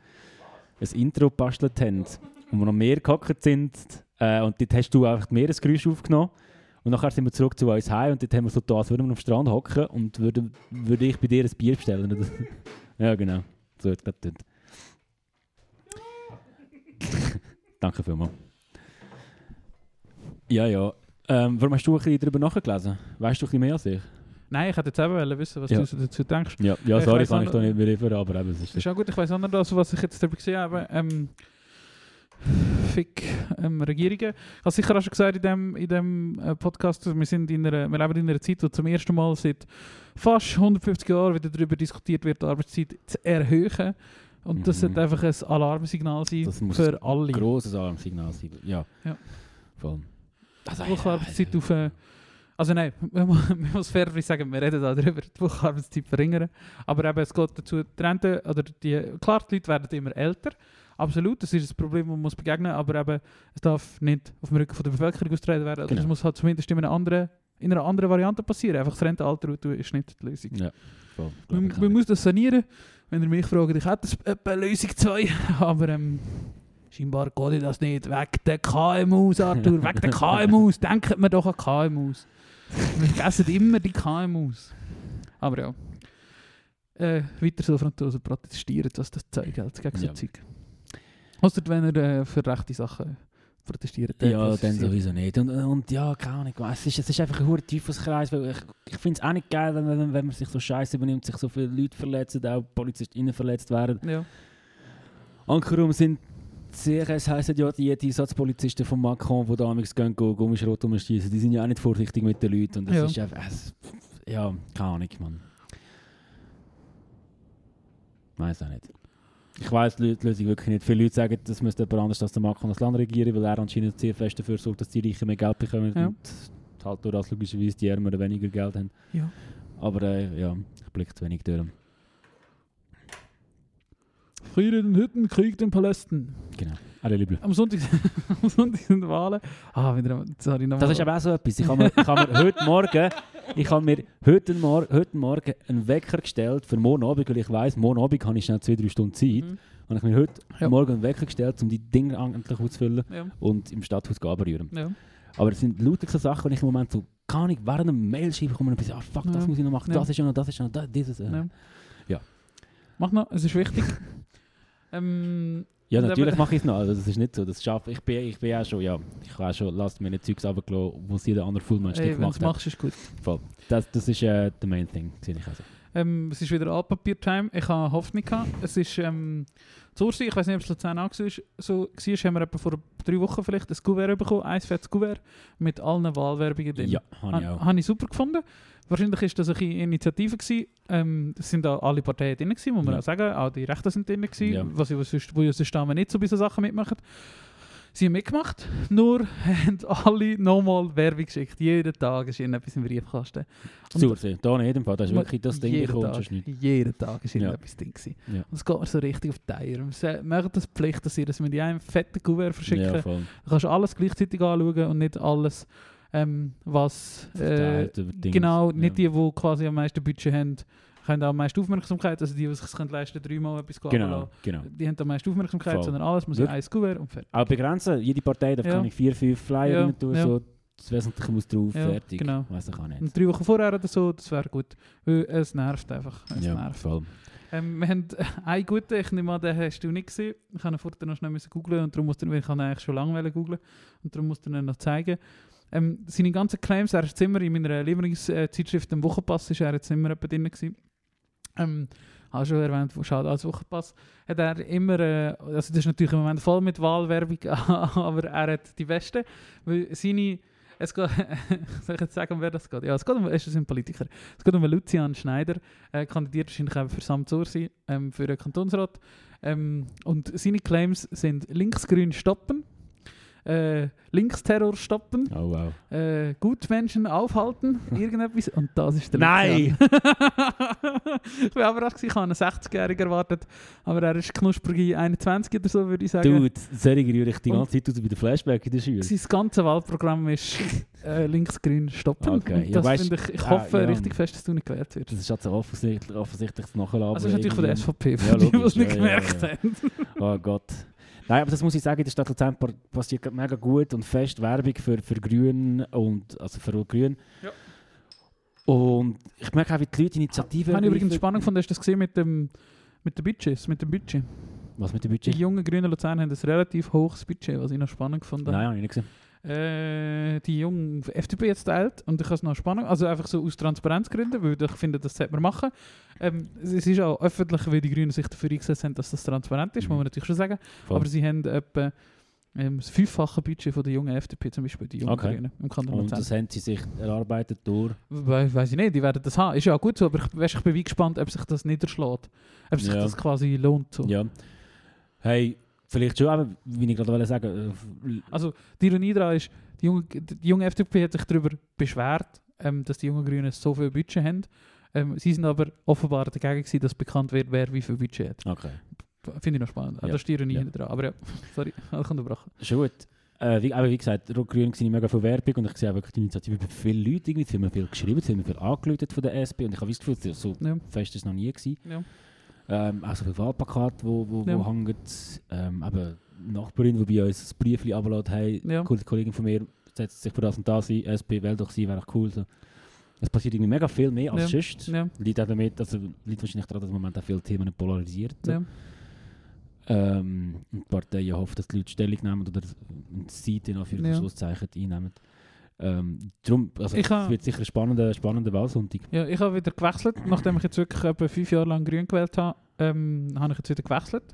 Ein Intro gebastelt haben, wo wir noch mehr gehockt sind äh, und dort hast du einfach die Meeresgeräusche aufgenommen und nachher sind wir zurück zu uns heim und dort haben wir so da, als würden wir am Strand hocken und würde, würde ich bei dir ein Bier bestellen. ja, genau. So hat es gerade Danke vielmals. Ja, ja. Ähm, warum hast du ein bisschen darüber nachgelesen? Weißt du ein bisschen mehr als ich? Nein, ich hätte jetzt eben wissen, was Ja. du dazu denkst. Ja, ja sorry, kann ich da noch- nicht mehr liefern, aber eben, es ist... ist auch gut, ich weiß auch nicht, also, was ich jetzt darüber gesehen habe. Ähm, Fick ähm, Regierungen. Ich habe sicher auch schon gesagt in dem, in dem äh, Podcast, wir, sind in einer, wir leben in einer Zeit, wo zum ersten Mal seit fast 150 Jahren wieder darüber diskutiert wird, die Arbeitszeit zu erhöhen. Und das Mhm. sollte einfach ein Alarmsignal sein Das muss für alle. grosses Alarmsignal sein. Ja. Ja. Voll. Also, Die Wochenarbeitszeit auf... Äh, also nein, man muss, muss fairerweise sagen, wir reden da darüber, die Wochenarbeitszeit verringern. Aber eben, es geht dazu, die Rente, oder die, klar, die Leute werden immer älter. Absolut, das ist ein Problem, das man muss begegnen aber eben, es darf nicht auf dem Rücken von der Bevölkerung ausgetragen werden. Oder Genau. es muss halt zumindest in einer anderen, in einer anderen Variante passieren. Einfach das Rentenalter ist nicht die Lösung. Ja, voll. Man, man muss das sanieren. Wenn ihr mich fragt, ich hätte es etwa Lösung 2. Aber ähm, scheinbar geht das nicht. Wegen der KMUs, Arthur. Wegen der KMUs. Denkt mir doch an KMUs. Wir vergessen immer die KMUs. Aber ja. Äh, weiter so Franzosen protestieren, dass das Zeug hält gegen so Ja. Zeug. Ausser wenn er äh, für rechte Sachen protestiert. nicht. Ja, dann sowieso nicht. Und, und ja, keine Ahnung. Es ist, es ist einfach ein hoher Teufelskreis. Weil ich ich finde es auch nicht geil, wenn, wenn, wenn man sich so scheiße übernimmt, sich so viele Leute verletzen, auch PolizistInnen verletzt werden. Ja. Ankerum sind sehr, es heisst ja, die, die Einsatzpolizisten von Macron, die damals gehen, go, Gummischrot umschießen, die sind ja auch nicht vorsichtig mit den Leuten. Und das Ja. ist einfach, es, ja, keine Ahnung, Mann. Weiß auch nicht. Ich weiß die Lö- die Lösung wirklich nicht. Viele Leute sagen, das müsste jemand anders als der Macron das Land regieren, weil er anscheinend sehr fest dafür sorgt, dass die Reichen mehr Geld bekommen Ja. und halt durch das logischerweise die Ärmeren weniger Geld haben. Ja. Aber äh, ja, ich blicke zu wenig durch. Frieden in den Hütten, Krieg in den Palästen. Genau. Alle Liebling. Am Sonntag, am Sonntag sind Wahlen. Ah, wieder, sorry, noch Das ist aber auch so etwas. Ich habe mir, ich habe mir heute Morgen, ich habe mir heute, Mor heute Morgen einen Wecker gestellt für morgen Abend, weil ich weiss, morgen Abend habe ich schnell zwei, drei Stunden Zeit. Mhm. Und ich mir heute Ja. Morgen einen Wecker gestellt, um die Dinge endlich auszufüllen Ja, und im Stadthaus zu rühren. ja. Aber es sind lauter so Sachen, die ich im Moment so gar nicht während einem Mail schreibe, komme ich ah fuck, das muss ich noch machen, das ist ja noch, das ist ja noch, das, dieses. Äh. Ja. Mach noch, es ist wichtig. Ähm, Und natürlich mache ich es noch, also das ist nicht so, das schaffe ich. bin, ich bin auch schon, ja, ich habe auch schon, lasst mir nicht Zeugs runtergelassen, was jeder andere Fullmensch ey, nicht wenn du es gemacht hat. machst, ist gut. Das, das ist äh, der main thing, sehe ich also. Ähm, es ist wieder Altpapier-Time. Ich habe Hoffnung gehabt. Es ist ähm, Ursi, ich weiß nicht, ob es Luzern auch war, so war, haben wir etwa vor drei Wochen vielleicht ein Kuvert bekommen, ein fettes Kuvert mit allen Wahlwerbungen drin. Ja, habe ich auch. Habe ich super gefunden. Wahrscheinlich ist das eine Initiative gewesen. Ähm, es sind da alle Parteien drin gewesen, muss man Ja. auch sagen. Auch die Rechten sind drin gewesen, Ja. was ich sonst, wo sonst nicht so bei so Sachen mitmachen. Sie haben mitgemacht, nur haben alle nochmal Werbung geschickt. Jeden Tag ist ihnen etwas im Briefkasten. Und- Zu sehen. Da nicht im Fall. Das ist wirklich das Ding jeden Tag, nicht. jeden Tag ist ihnen Ja. etwas Ding gewesen. Ja. Und es geht mir so richtig auf die Eier. Sie machen das Pflicht, dass sie das mit einem fetten Kuvert verschicken. Ja, voll. Du kannst alles gleichzeitig anschauen und nicht alles, ähm, was... Äh, genau, Ja. nicht die, die quasi am meisten Budget haben, haben auch am meisten Aufmerksamkeit. Also die, die sich können leisten dreimal etwas zu Genau, lassen, genau. die haben am meisten Aufmerksamkeit, Voll. sondern alles muss in ein Kuvert und fertig. Auch begrenzen. Jede Partei darf Ja. kann ich vier, fünf Flyer Ja, rein tun. ja. So, das Wesentliche muss drauf, Ja, fertig. genau. Weiß ich auch nicht. Und drei Wochen vorher oder so, das wäre gut. Weil es nervt einfach. Es ja, nervt. voll. Ähm, wir haben einen guten, ich nehme an, den hast du nicht gesehen. Ich habe ihn vorher noch schnell googlen und darum musste ich, ihn eigentlich schon lange googlen und darum musste ich ihn noch zeigen. Ähm, seine ganzen Claims, er ist immer in meiner Lieblingszeitschrift im Wochenpass, ist er jetzt immer drin gewesen. Ähm, habe schon erwähnt, wo schaut als Wochenpass, hat er immer, äh, also das ist natürlich im Moment voll mit Wahlwerbung, aber er hat die beste, weil seine, es geht, soll ich jetzt sagen, um wer das geht? Ja, es geht um, ist ein Politiker. Es geht um Lucian Schneider, äh, kandidiert wahrscheinlich auch für Samt Ursi, ähm, für den Kantonsrat. Ähm, und seine Claims sind linksgrün stoppen, äh, Linksterror stoppen, Oh, wow. äh, Gutmenschen aufhalten, irgendetwas. Und das ist der Nein! Ich bin überrascht, gewesen, ich habe einen 60-Jährigen erwartet, aber er ist knusprig 21 oder so, würde ich sagen. Dude, solche rühre ich die ganze Zeit aus bei den Flashback in der Schule. Sein ganze Wahlprogramm ist äh, linksgrün stoppen. Okay, ja, das weißt- finde ich, ich ah, hoffe ja. richtig fest, dass du nicht gewählt wirst. Das ist also offensichtlich, offensichtlich das Nachladen. Also das ist natürlich von der SVP, Ja, die, es nicht gemerkt ja. haben. Oh Gott. Nein, aber das muss ich sagen, in der Stadt Luzern passiert gerade mega gut und fest Werbung für, für Grün und also für Grün. Ja. Und ich merke auch, wie die Leute Initiativen Habe ich übrigens spannend gefunden, hast du das gesehen mit dem, mit den Budgets, mit dem Budget. Was mit dem Die Budget? jungen grünen Luzern haben ein relativ hohes Budget, was ich noch spannend gefunden Nein, habe ich nicht gesehen. Äh, die jungen FDP jetzt teilt und ich habe es noch spannend, also einfach so aus Transparenzgründen, weil ich finde, das sollte man machen. Ähm, es ist auch öffentlich, weil die Grünen sich dafür eingesetzt haben, dass das transparent ist, Mhm. muss man natürlich schon sagen. Voll. Aber sie haben etwa ähm, das fünffache Budget von der jungen FDP, zum Beispiel die jungen Okay. Grünen im Kanton Und das haben sie sich erarbeitet durch. We weiß ich nicht, die werden das haben. Ist ja auch gut so, aber ich, weisst, ich bin wie gespannt, ob sich das niederschlägt. Ob sich Ja. das quasi lohnt. So. Ja. Hey, vielleicht schon, aber wie ich gerade wollte sagen, äh, Also die Ironie daran ist, die junge, die junge FDP hat sich darüber beschwert, ähm, dass die jungen Grünen so viel Budget haben. Ähm, sie sind aber offenbar dagegen gewesen, dass bekannt wird, wer wie viel Budget hat. okay. Finde ich noch spannend. Ja. Das ist die Ironie Ja. daran. Aber ja, sorry, ich unterbrochen. Schon gut. Äh, wie, aber wie gesagt, Rot-Grün sehe mega viel Werbung und ich sehe wirklich die Initiative bei vielen Leuten. Irgendwie, es mir viel geschrieben, es mir viel angeläutet von der SP und ich habe das Gefühl, so Ja. fest ist es noch nie gewesen. Ja. Ähm, auch so viele Wahlplakate, wo, wo, Ja. wo hängen. Ähm, eben Nachbarin, die bei uns ein Briefchen abgeladen hey, Ja. coole Kollegin von mir setzt sich für das und das ein, SP, wähl doch sie, wäre auch cool. So. Es passiert irgendwie mega viel mehr als Ja. sonst. Ja. Liegt auch damit, also liegt wahrscheinlich daran, dass im Moment auch viele Themen polarisiert. So. Ja. Ähm, und die Parteien hoffen, dass die Leute Stellung nehmen oder eine Seite in Anführungszeichen einnehmen. Ähm, darum, also Ich es wird sicher ein spannender, spannender Wahlsonntag. ja, ich habe wieder gewechselt, nachdem ich jetzt wirklich etwa fünf Jahre lang Grün gewählt habe, ähm, habe ich jetzt wieder gewechselt.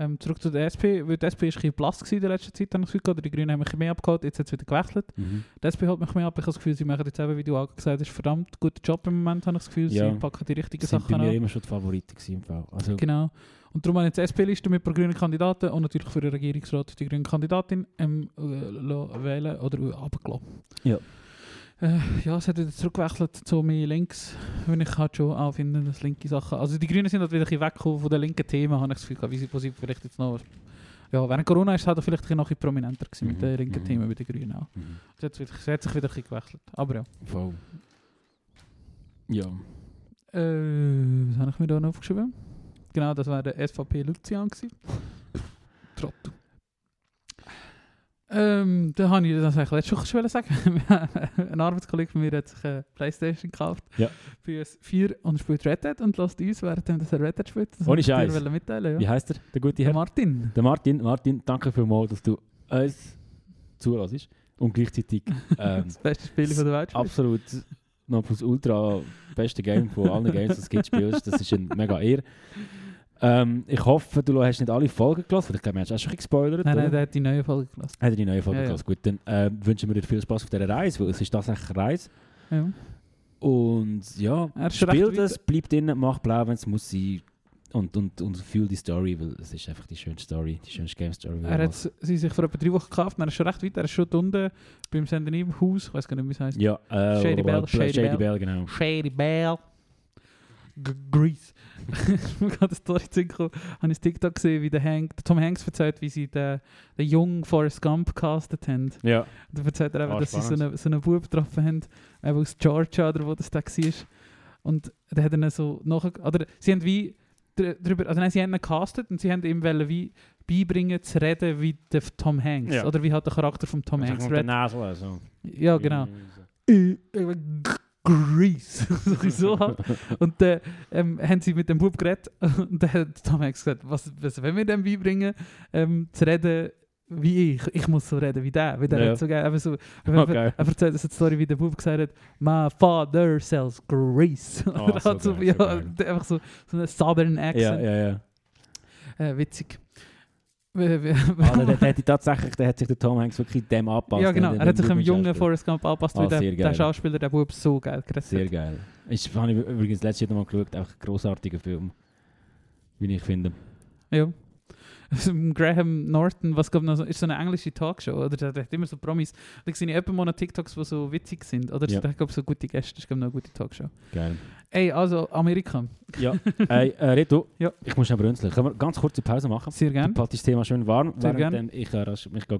Ähm, zurück zu der SP, weil die SP ist ein blass gewesen in der letzten Zeit, habe ich oder die Grünen haben mich mehr abgeholt, jetzt hat es wieder gewechselt. Mhm. Die SP holt mich mehr ab, ich habe das Gefühl, sie machen jetzt eben, wie du auch gesagt hast, verdammt guten Job im Moment, habe ich das Gefühl, Ja. sie packen die richtigen Sachen bei mir an. immer schon die Favoriten gewesen im Fall. Also, Genau. Und darum habe ich jetzt SP-Liste mit ein paar grünen Kandidaten und natürlich für den Regierungsrat die grüne Kandidatin ähm, äh, wählen oder äh, abgelassen. Ja. Äh, ja, es hat wieder zurückgewechselt zu mir links, wenn ich halt schon auch finde, dass linke Sachen... Also die Grünen sind halt wieder ein bisschen weggekommen von den linken Themen, habe ich das Gefühl, wie sie, vielleicht jetzt noch... Ja, während Corona ist es halt vielleicht noch ein bisschen prominenter gewesen mit Mhm, den linken mhm. Themen, bei den Grünen auch. mhm. Es hat, es hat sich wieder ein bisschen gewechselt. Aber ja. Voll. Ja. Äh, was habe ich mir da noch aufgeschrieben? Genau, das war der SVP Lucian. Trottel. Ähm, da habe ich das eigentlich letztes schon sagen. Ein Arbeitskollege von mir hat sich eine Playstation gekauft. Ja. PS4 und spielt Red Dead und lässt uns, während er Red Dead spielt. Das Ohne ich Scheiß. wollen mitteilen, Wie ja. heißt er, der gute Der Herr? Martin. Der Martin. Martin, danke vielmals, dass du uns zulässt und gleichzeitig ähm, Das beste Spiel von der Welt spielt. absolut noch das ultra beste Game von allen Games, die es gibt, spielst. Das ist ein mega Ehr. Ähm, ich hoffe, du hast nicht alle Folgen gelassen, weil ich glaube, wir haben auch schon gespoilert. Nein, nein, der hat die neue Folge gelassen. Hat er die neue Folge Ja, ja. gelassen? Gut, dann äh, wünschen wir dir viel Spaß auf dieser Reise, weil es ist tatsächlich eine Reise. Ja. Und ja, Er spiel das, bleib drinnen, mach blau, wenn es muss sein. Und, und, und fühl die Story, weil es ist einfach die schönste Story, die schönste Game Story. die Er hat sie sich vor etwa drei Wochen gekauft und er ist schon recht weit. Er ist schon unten beim Sender im Haus. Ich weiß gar nicht, wie es heißt. Ja, äh, Shady Bell, Shady Shady Bell. Bell, genau. Shady Bell. G Grease. ich mir gerade Story zurückgekommen. Ich habe ein TikTok gesehen, wie der, Hank, der Tom Hanks erzählt, wie sie den, den jungen Forrest Gump castet haben. Ja, Und dann erzählt er eben, Ah, dass sie so einen, so einen Bub getroffen haben, eben aus Georgia oder wo das da war. Und dann hat er so nachher, oder sie haben wie drüber, also nein, sie haben ihn castet und sie haben ihm wollen wie beibringen zu reden wie der Tom Hanks. Ja. Oder wie hat der Charakter von Tom Hanks mit der redet. Nase, also. Ja, genau. Äh, äh, Grease. so halt. Und dann ähm, haben sie mit dem Bub geredet und dann hat Tom Hanks gesagt, was, was wollen wir dem beibringen, ähm, zu reden wie ich. Ich muss so reden wie der, weil der Ja. hat so geil, einfach so, er, Okay. er erzählt uns eine Story, wie der Bub gesagt hat, my father sells Grease. Oh, er so hat so, geil, ja, so geil. der einfach so, so einen Southern Ja, Accent. ja, ja. Äh, witzig. Also, der, der, hat tatsächlich, der hat sich der Tom Hanks wirklich dem angepasst. ja, genau. Er hat sich einem jungen. Forrest Gump angepasst, Ah, weil der, der. Schauspieler, der Bub, so geil geredet Sehr geil. Ich habe übrigens letztes Jahr mal geschaut, auch ein grossartiger Film. Wie ich finde. Ja. Graham Norton, was glaub noch so, ist so eine englische Talkshow, oder? Der, der hat immer so Promis. Da sehe ich etwa mal noch TikToks, die so witzig sind. Oder Ja. hat glaub, so gute Gäste, das ist glaub, noch eine gute Talkshow. Geil. Ey, also Amerika. Ja, hey, äh, Reto, Ja. ich muss schnell brünzeln. Können wir ganz kurze Pause machen? Sehr gerne. Halt das Thema schön warm, Sehr während gern. ich äh, rasch mich gehe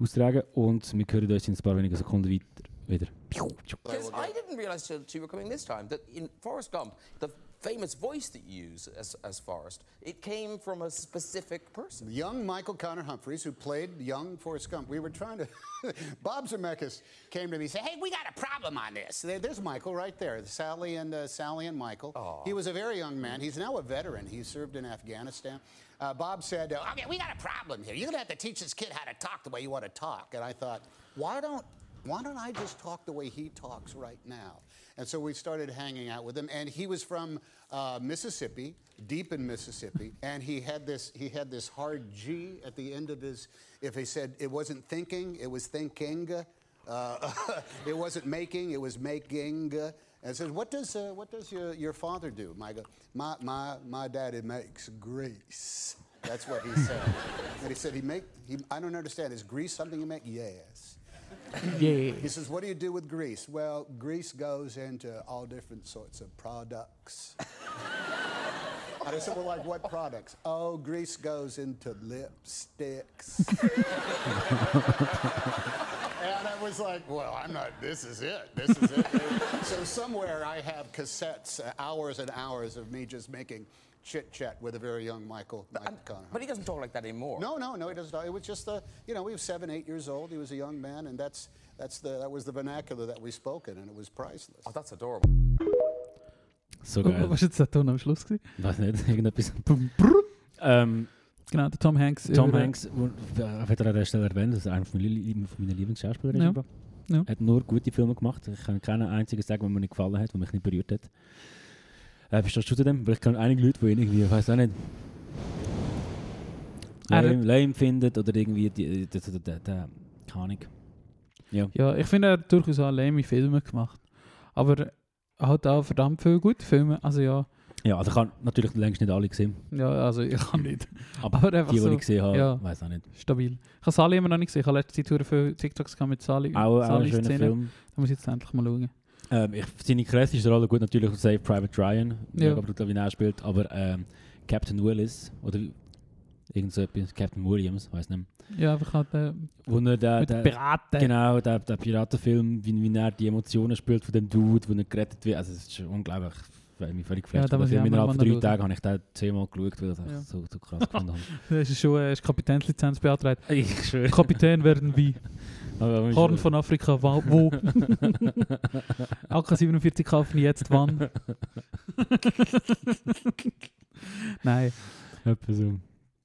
austragen und wir hören uns in ein paar wenigen Sekunden weiter wieder. Because I didn't realise till you were coming this time that in Forrest Gump, the famous voice that you use as, as Forrest, it came from a specific person. Young Michael Connor Humphreys, who played young Forrest Gump. We were trying to. Bob Zemeckis came to me and said, "Hey, we got a problem on this." There's Michael right there, Sally and uh, Sally and Michael. He was a very young man. He's now a veteran. He served in Afghanistan. Uh, Bob said, uh, "Okay, we got a problem here. You're gonna have to teach this kid how to talk the way you want to talk." And I thought, why don't why don't I just talk the way he talks right now? And so we started hanging out with him, and he was from uh, Mississippi, deep in Mississippi, and he had this he had this hard G at the end of his. If he said it wasn't thinking, it was thinking. Uh, it wasn't making, it was making. And says, what does uh, what does your, your father do? My, go- my my my daddy makes grease. That's what he said. and he said he make. He, I don't understand. Is grease something you make? Yes. Yeah. He says, What do you do with grease? Well, grease goes into all different sorts of products. I said, Well, like what products? Oh, grease goes into lipsticks. and I was like, Well, I'm not, this is it. This is it. so somewhere I have cassettes, uh, hours and hours of me just making chit chat with a very young Michael, Michael Connor. but he doesn't talk like that anymore. No, no, no, he doesn't. It was just the, you know, he was seven, eight years old. He was a young man, and that's that's the that was the vernacular that we spoke in, and it was priceless. Oh, that's adorable. So geil. Was war jetzt der Ton am Schluss? Gewesen? Weiß nicht, irgendetwas. ähm, Genau, der Tom Hanks. Tom Hanks, äh, hat er an der Stelle erwähnt, dass er einer von meinen Lieblingsschauspieler ist. Ja. Ja. Er hat nur gute Filme gemacht. Ich kann keinen einzigen sagen, der mir nicht gefallen hat, der mich nicht berührt hat. Äh, wie stehst du zu dem? Weil ich kenne einige Leute, die ihn irgendwie, ich weiß auch nicht, lame, hat- lame findet oder irgendwie, die, die, die, die, keine Ahnung. Ja. Ja, ich finde, er hat durchaus auch lame Filme gemacht. Aber er hat auch verdammt viele gute Filme. Also ja, ja, also ich habe natürlich längst nicht alle gesehen. ja also ich kann nicht. Aber, Aber einfach die, die so, ich gesehen habe, ja. weiß auch nicht. Stabil. Ich habe Sally immer noch nicht gesehen. Ich habe letzte sehr viele TikToks mit Sally. Auch, auch ein Sally schöner Szene. Film. Da muss ich jetzt endlich mal schauen. Ähm, ich, seine krasseste Rolle, gut, natürlich Save Private Ryan, Ja. mega brutal, wie er spielt, aber ähm, Captain Willis, oder irgend so etwas, Captain Williams, weiß nicht Ja, einfach halt äh, Wo er der, mit der, Piraten. genau, der, der Piratenfilm, wie, wie er die Emotionen spielt von dem Dude, wo er gerettet wird, also es ist schon unglaublich, ich habe mich völlig geflasht. Ja, auch innerhalb von drei schauen. Tagen habe ich den zehnmal geschaut, weil ich das Ja. so, so krass gefunden habe. Das ist schon äh, Kapitänslizenz beantragt. Ich schwöre. Kapitän werden wie Aber- Horn von Afrika, wa- wo? AK-47 kaufen jetzt wann? Nein. Etwa so.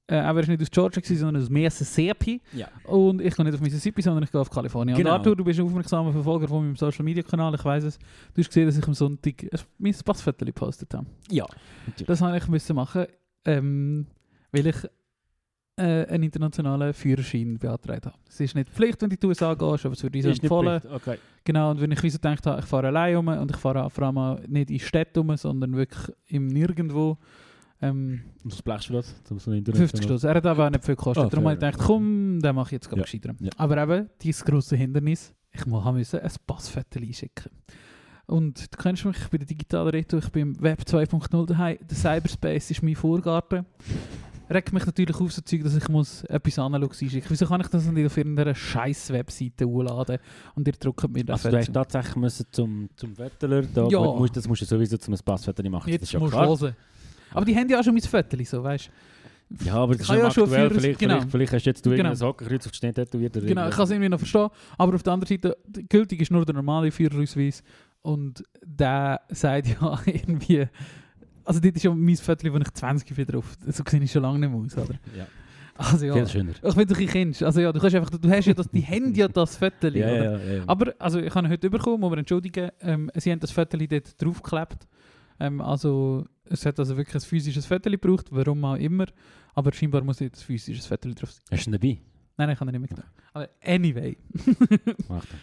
Äh, aber er ist nicht aus Georgia, gewesen, sondern aus Mississippi. Ja. Und ich gehe nicht auf Mississippi, sondern ich gehe auf Kalifornien. Genau. Und Arthur, du bist ein aufmerksamer Verfolger von meinem Social Media Kanal, ich weiß es. Du hast gesehen, dass ich am Sonntag ein- mein Passfoto gepostet habe. Ja. Das habe ich müssen machen, ähm, weil ich äh, einen internationalen Führerschein beantragt habe. Es ist nicht Pflicht, wenn du in die USA gehst, aber es wird uns empfohlen. Okay. Genau, und wenn ich wie so gedacht habe, ich fahre allein um und ich fahre vor allem nicht in Städte um, sondern wirklich im Nirgendwo. Ähm, was blechst du das? So eine 50 Stutz. Er hat aber auch nicht viel gekostet. Ah, Darum habe ich gedacht, komm, den mache ich jetzt gerade Ja. gescheiter. Ja. Aber eben, dieses grosse Hindernis, ich mu- habe müssen ein Passfoto einschicken. Und du kennst mich, ich bin der digitale Reto, ich bin im Web 2.0 daheim. Der Cyberspace ist mein Vorgarten. Regt mich natürlich auf, so Zeug, dass ich muss etwas analogs einschicken Wieso kann ich das nicht auf irgendeiner scheiß Webseite hochladen und ihr drückt mir das Also du Foto? tatsächlich müssen zum, zum Wetteler, da Ja. musst, das musst du sowieso zum Passfoto machen, das Jetzt ist ja musst du klar. hören. Aber die haben ja auch schon mein Foto, so, weißt Ja, aber das Ich ist ja schon aktuell, Führers- vielleicht, genau. vielleicht, vielleicht hast jetzt du Genau. irgendein Sockenkreuz auf die Stirn tätowiert. Genau, ich kann es irgendwie noch verstehen. Aber auf der anderen Seite, gültig ist nur der normale Führerausweis. Und der sagt ja irgendwie... Also dort ist ja mein Viertel, wo ich 20 bin drauf. So sehe ich schon lange nicht mehr aus, oder? Ja. Also ja. Viel schöner. Ich doch ein Kind. Also ja, du kannst einfach... Du hast ja das... Die haben ja das Viertel, Ja, ja, ja, ja. Aber also ich habe heute bekommen, muss man entschuldigen. Ähm, sie haben das Viertel dort draufgeklebt. Ähm, also es hat also wirklich ein physisches Viertel gebraucht, warum auch immer. Aber scheinbar muss dort ein physisches Viertel drauf sein. Hast du ihn dabei? Nein, nein, ich kann ihn nicht mitgenommen. Aber anyway. Mach das.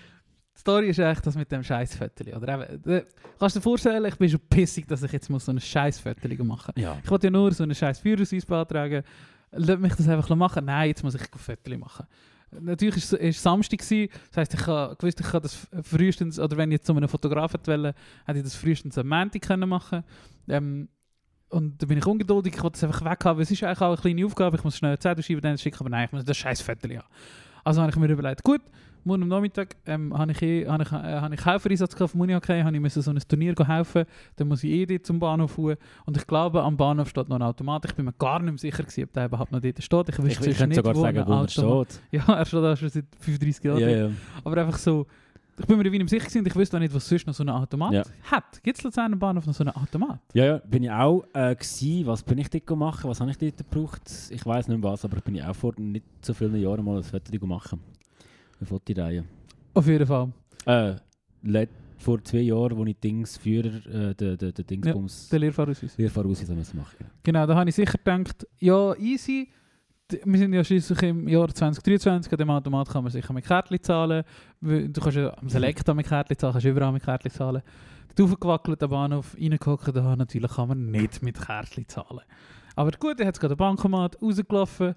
Die Story ist echt das mit dem scheiß Viertel. Oder eben, äh, kannst du dir vorstellen, ich bin schon pissig, dass ich jetzt muss so ein scheiß Viertel machen Ja. Ich wollte ja nur so einen scheiß Führerausweis beantragen. Lass mich das einfach machen. Nein, jetzt muss ich ein Viertel machen. Natürlich war es Samstag, gewesen. das heisst, ich gewusst, ich kann das frühestens, oder wenn ich jetzt zu einem Fotografen wollte, hätte ich das frühestens am Montag können machen ähm, Und da bin ich ungeduldig, ich wollte es einfach weg haben, weil es ist eigentlich auch eine kleine Aufgabe, ich muss schnell eine Zettel schreiben, dann schicken, aber nein, ich muss das scheiß Viertel haben. Also habe ich mir überlegt, gut, morgen am Nachmittag ähm, habe ich, eh, habe ich, äh, habe ich Helfereinsatz gehabt vom Unihockey, habe ich müssen so ein Turnier helfen, dann muss ich eh zum Bahnhof fahren und ich glaube, am Bahnhof steht noch ein Automat, ich bin mir gar nicht mehr sicher gewesen, ob der überhaupt noch dort steht. Ich Ich, ich könnte sogar sagen, wo er steht. Ja, er steht da schon seit 35 Jahren. Ja, dort. ja. Aber einfach so, ich bin mir wie nicht sicher gewesen ich wüsste auch nicht, was sonst noch so ein Automat Ja. hat. Gibt es Luzern am Bahnhof noch so einen Automat? Ja, ja, bin ich auch äh, gewesen. Was bin ich dort gemacht? Was habe ich dort gebraucht? Ich weiß nicht mehr was, aber bin ich auch vor nicht so vielen Jahren mal ein Foto machen. Eine Fotoreihe. Auf jeden Fall. Äh, vor zwei Jahren, als ich Dings Führer, äh, den, den, den Dingsbums, Der Lehrfahrausweis. Lehrfahrausweis müssen machen. Genau, da habe ich sicher gedacht, ja, easy. Wir sind ja schließlich im Jahr 2023, an dem Automat kann man sicher mit Kärtchen zahlen. Du kannst ja am Select auch mit Kärtchen zahlen, kannst überall mit Kärtchen zahlen. Du aufgewackelt, am Bahnhof, reingehockt, da natürlich kann man nicht mit Kärtchen zahlen. Aber gut, er hat gerade den Bankomat rausgelaufen,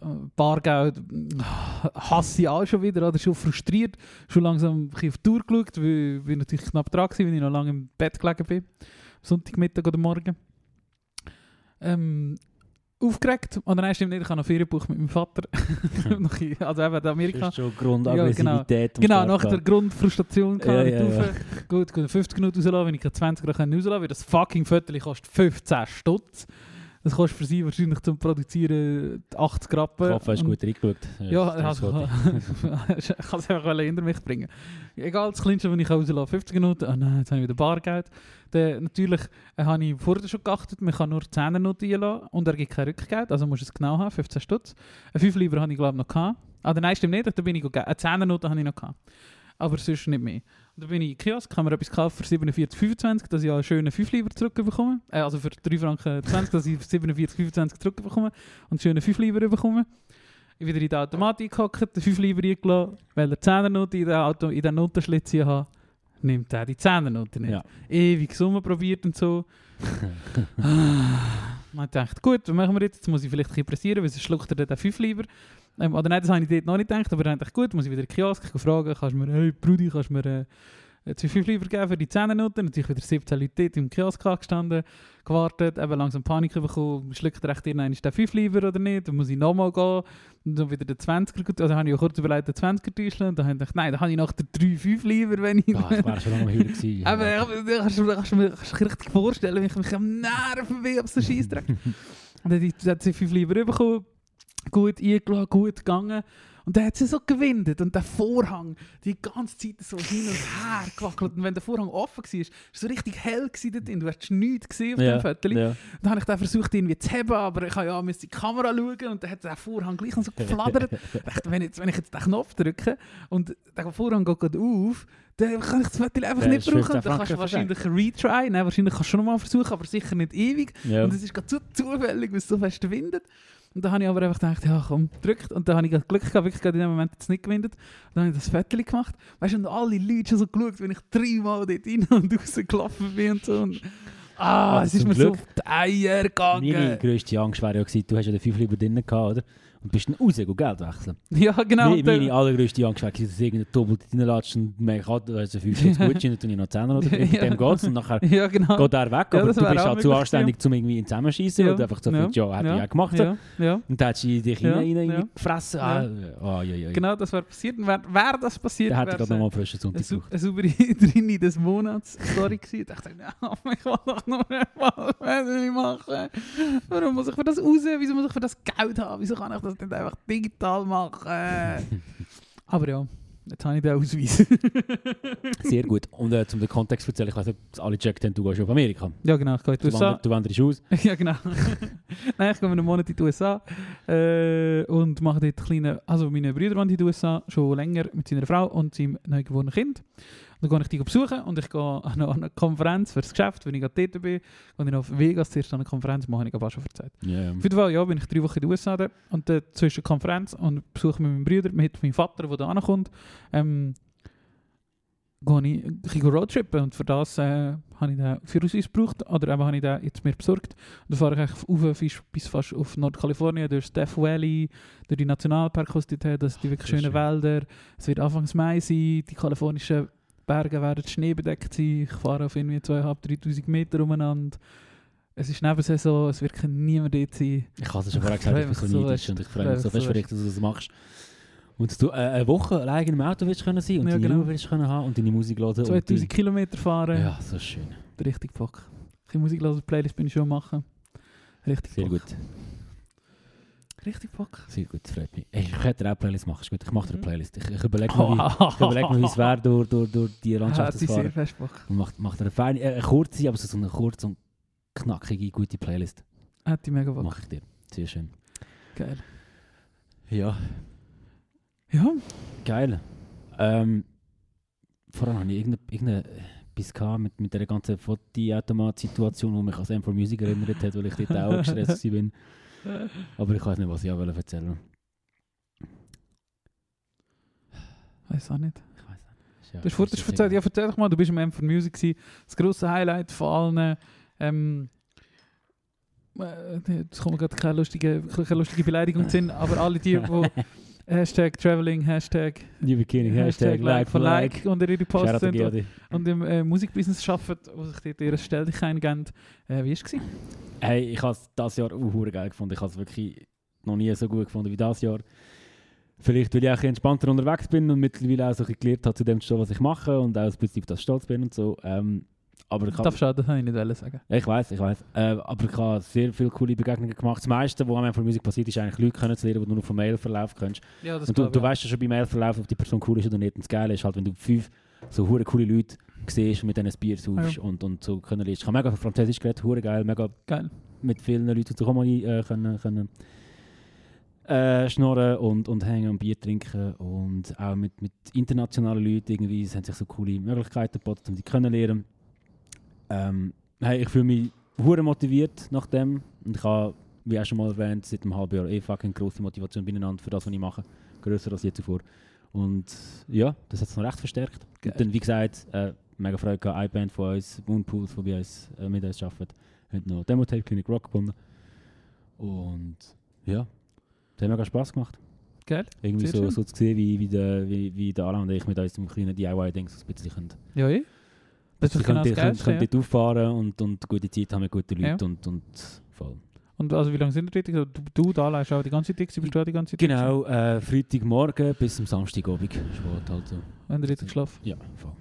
äh, Bargeld, mm, hasse ich auch schon wieder, oder schon frustriert, schon langsam auf die Tour geschaut, weil ich natürlich knapp dran war, weil ich noch lange im Bett gelegen bin. Sonntagmittag oder Morgen. Ähm, aufgeregt. Und dann stimmt nicht, ich habe noch Ferien gebucht mit meinem Vater. In- also eben in Amerika. Das ist schon Grundaggressivität. am Genau, Start nach der. Grundfrustration kam Ja, ich ja, rauf. ja. Gut, gut, 50 Minuten rauslassen, wenn ich gerade 20 Grad rauslassen kann, weil das fucking Viertel kostet 15 Stutz. Das kostet für sie wahrscheinlich zum Produzieren 80 Rappen. Ich hoffe, hast du gut reingeschaut. Ja, also, ich kann es einfach hinter mich bringen. Egal, das Kleinste, wenn ich rauslasse, 50 Minuten. Ah nein, jetzt habe ich wieder Bargeld. Dann, natürlich äh, habe ich vorher schon geachtet, man kann nur 10 Minuten einlassen und er gibt kein Rückgeld, also musst du es genau haben, 15 Stutz. Ein 5 Lieber habe ich glaube ich noch gehabt. Ah, nein, stimmt nicht, da bin ich gegangen. Eine 10 Minuten habe ich noch gehabt. Aber sonst nicht mehr. Dann bin ich in Kiosk, habe mir etwas gekauft für 47,25, dass ich einen schönen 5 Lieber zurückbekomme. Äh, also für 3 Franken 20, dass ich 47,25 zurückbekomme und einen schönen 5 Lieber bekomme. Ich wieder in die Automatik gehockt, den 5 Lieber eingelassen, weil er 10 Note in den, Auto, in den Notenschlitz hier hat, nimmt er die 10 Note nicht. Ja. Ewig Summe probiert und so. Ah, Man denkt, gut, was machen wir jetzt? Jetzt muss ich vielleicht ein bisschen pressieren, weil sonst schluckt er den 5 lieber. Ähm, oder nein, das habe ich dort noch nicht gedacht, aber dann dachte ich, gut, muss ich wieder in den Kiosk fragen, kannst du mir, hey Brudi, kannst du mir äh, zwei 5 lieber geben für die 10 Noten? Natürlich wieder 17 Leute dort im Kiosk angestanden, gewartet, eben langsam Panik bekommen, schluckt er echt irgendwann, ist der 5 lieber oder nicht? Dann muss ich nochmal gehen und dann wieder den 20er, gut, also habe ich auch kurz überlegt, den 20er täuschen und dann habe ich gedacht, nein, dann habe ich nach der 3 5 lieber, wenn ich... Ah, ich wäre schon lange hier gewesen. Aber ja. kannst du, mir richtig vorstellen, wie ich mich am Nerven bin, ob es so Scheissdreck. Und dann hat sie fünf lieber bekommen, gut eingeladen, gut gegangen. Und dann hat sie so gewindet und der Vorhang die ganze Zeit so hin und her gewackelt. Und wenn der Vorhang offen war, war es so richtig hell dort drin. Du hast nichts gesehen auf Ja, dem Foto. ja. Dann habe ich dann versucht, irgendwie zu heben, aber ich habe ja die Kamera schauen und dann hat der Vorhang gleich so geflattert. dachte, wenn, jetzt, wenn ich jetzt den Knopf drücke und der Vorhang geht auf, dann kann ich das Foto einfach Ja, nicht ist 15 brauchen. Dann kannst du wahrscheinlich retry, nein, wahrscheinlich kannst du schon mal versuchen, aber sicher nicht ewig. Ja. Und es ist gerade so zufällig, weil es so fest windet. Und dann habe ich aber einfach gedacht, ja komm, drückt. Und dann habe ich Glück gehabt, wirklich gerade in dem Moment jetzt nicht gewindet. Und dann habe ich das Foto gemacht. Weißt du, und alle Leute schon so geschaut, wenn ich dreimal dort rein und rausgelaufen bin und so. Und, ah, Also es ist mir so Glück. auf die Eier Meine gegangen. grösste Angst wäre ja gewesen, du hast ja den Fünf lieber drinnen gehabt, oder? Und bist dann raus, go Geld wechseln. Ja, genau. Meine, Und dann- meine allergrößte Angst gewesen, dass irgendein Doppelt reinlatscht und merkt, ah, da ist ein 5 jetzt gut, dann tue ich noch 10 oder mit Ja. dem geht's und nachher ja, genau. geht er weg, Ja, aber du bist auch halt zu anständig, um irgendwie ihn zusammenschießen Ja. und einfach so Ja. viel, ja, hätte Ja. ich auch gemacht. ja, ja. Und dann hast du dich Ja. rein, rein Ja. gefressen. Ja. Ah, ah, ja, ja. Genau, das wäre passiert. Und Wäre wär das passiert, Dann hätte ich gerade nochmal frischen Sonntag gebraucht. eine saubere Drini des Monats Story gewesen. Ich dachte, ja, ich will doch nur was will ich machen. Warum muss ich für das raus? Wieso muss ich für das Geld haben? Wieso kann ich das nicht einfach digital machen? Aber ja, jetzt habe ich den Ausweis. Sehr gut. Und äh, zum den Kontext zu erzählen, ich weiß nicht, ob alle gecheckt haben, du gehst auf Amerika. ja, genau, ich gehe in die Du, USA. du wanderst aus. ja, genau. Nein, ich gehe einen Monat in die USA äh, und mache dort kleine, also meine Brüder waren in den USA schon länger mit seiner Frau und seinem neugeborenen Kind. Dann gehe ich die besuchen und ich gehe an eine, Konferenz für das Geschäft, wenn ich gerade dort bin. Gehe ich auf Vegas zuerst an eine Konferenz, mache ich aber schon. Ja, ja. Auf jeden Fall, ja, bin ich drei Wochen in den USA da und dann zwischen Konferenz und besuche mit meinem Bruder, mit meinem Vater, der da ankommt, ähm, gehe ich bisschen Roadtrippen und für das äh, habe ich den Führerausweis gebraucht oder eben habe ich den jetzt mir besorgt. Und dann fahre ich eigentlich bis, bis fast auf Nordkalifornien, durch Death Valley, durch die Nationalparks, die das sind die wirklich schönen schön. Wälder. Es wird Anfangs Mai sein, die kalifornischen Berge werden schneebedeckt sein. Ich fahre auf irgendwie 2'500, 3'000 Meter umeinander. Es ist Nebensaison, es wird niemand dort sein. Ich habe es schon vorher gesagt, ich bin so neidisch und ich freue freu mich so fest dass du das machst. Und du äh, eine Woche allein im Auto willst können sein und Ja, deine genau. Ruhe willst können haben und deine Musik hören. und 2000 die- Kilometer fahren, Ja, so schön. richtig Bock. Ein bisschen Musik hören, Playlist bin ich schon machen. Richtig Sehr Bock. gut. Richtig Bock. Sehr gut, das freut mich. Ey, ich hätte dir auch Playlist machen. Ist gut, ich mache dir eine Mhm. Playlist. Ich, ich überlege mir, wie, überleg mir, wie es wäre, durch, durch, durch die Landschaft Hat zu sehr fahren. fest Bock. Und macht, macht eine feine, äh, eine kurze, aber so eine kurze und knackige, gute Playlist. Hat die mega Bock. Mache ich dir. Sehr schön. Geil. Ja, Ja, geil. Ähm, vorher habe ich irgendeine, irgendeine etwas gehabt mit, mit der ganzen Fotoautomat-Situation, die mich an Sam for Music erinnert hat, weil ich dort auch gestresst war. Aber ich weiß nicht, was ich auch erzählen wollte. weiß auch nicht. Ich weiß nicht. Ja, Du hast vorhin erzählt, ja, erzähl doch mal, du bist im M von Music gewesen. Das grosse Highlight von allen. Ähm, äh, jetzt kommt gerade keine lustige, keine lustige Beleidigung zu Sinn, aber alle die, die Hashtag Traveling, Hashtag, New Beginning, Hashtag Like for Like. unter ihre Posts sind und, und im äh, Musikbusiness arbeiten, die sich dort ihre Stellung geben. Äh, wie war es? Hey, ich habe es dieses Jahr auch geil gefunden. Ich habe es wirklich noch nie so gut gefunden wie dieses Jahr. Vielleicht, weil ich auch entspannter unterwegs bin und mittlerweile auch so ein bisschen gelernt habe, zu dem zu was ich mache und auch ein bisschen auf das stolz bin und so. Ähm, aber ich habe Darf schon, das wollte ich nicht wollen sagen. Ich weiß, ich weiß. Äh, aber ich habe sehr viele coole Begegnungen gemacht. Das meiste, was am Ende von Musik passiert, ist eigentlich Leute kennenzulernen, die du nur vom Mailverlauf kennst. Ja, das Und du, du weißt ja schon beim Mailverlauf, ob die Person cool ist oder nicht. Und das Geile ist halt, wenn du fünf so hure coole Leute siehst und mit denen ein Bier saufst Ja. und, und so können. Ich habe mega Französisch geredet, hure geil, mega Geil. mit vielen Leuten zu kommen äh, können, können äh, schnurren und, und hängen und Bier trinken und auch mit, mit internationalen Leuten irgendwie, es haben sich so coole Möglichkeiten geboten, um die kennenzulernen. Ähm, hey, ich fühle mich hure motiviert nach dem und ich habe, wie auch schon mal erwähnt, seit einem halben Jahr eh fucking grosse Motivation beieinander für das, was ich mache. Grösser als je zuvor. Und ja, das hat es noch recht verstärkt. Geil. Und dann, wie gesagt, äh, mega Freude gehabt, eine Band von uns, Moonpools, die bei uns, äh, mit uns arbeitet, hat noch Demo-Tape Clinic Rock gewonnen. Und ja, das hat mega Spass gemacht. Geil. Irgendwie Sehr so, schön. so zu sehen, wie, wie, der, wie, wie der Alan und ich mit unserem kleinen DIY-Ding so ein bisschen können. Ja, eh? Das ist genau das Geilste, können ja. auffahren und, und gute Zeit haben mit guten Ja. Leuten und, und voll. Und also wie lange sind ihr dort? Du, du da hast auch die ganze Zeit, bist du auch die ganze Zeit? Genau, äh, Freitagmorgen bis zum Samstagabend. Sport halt so. gewesen? Wenn ihr dort geschlafen Ja, voll.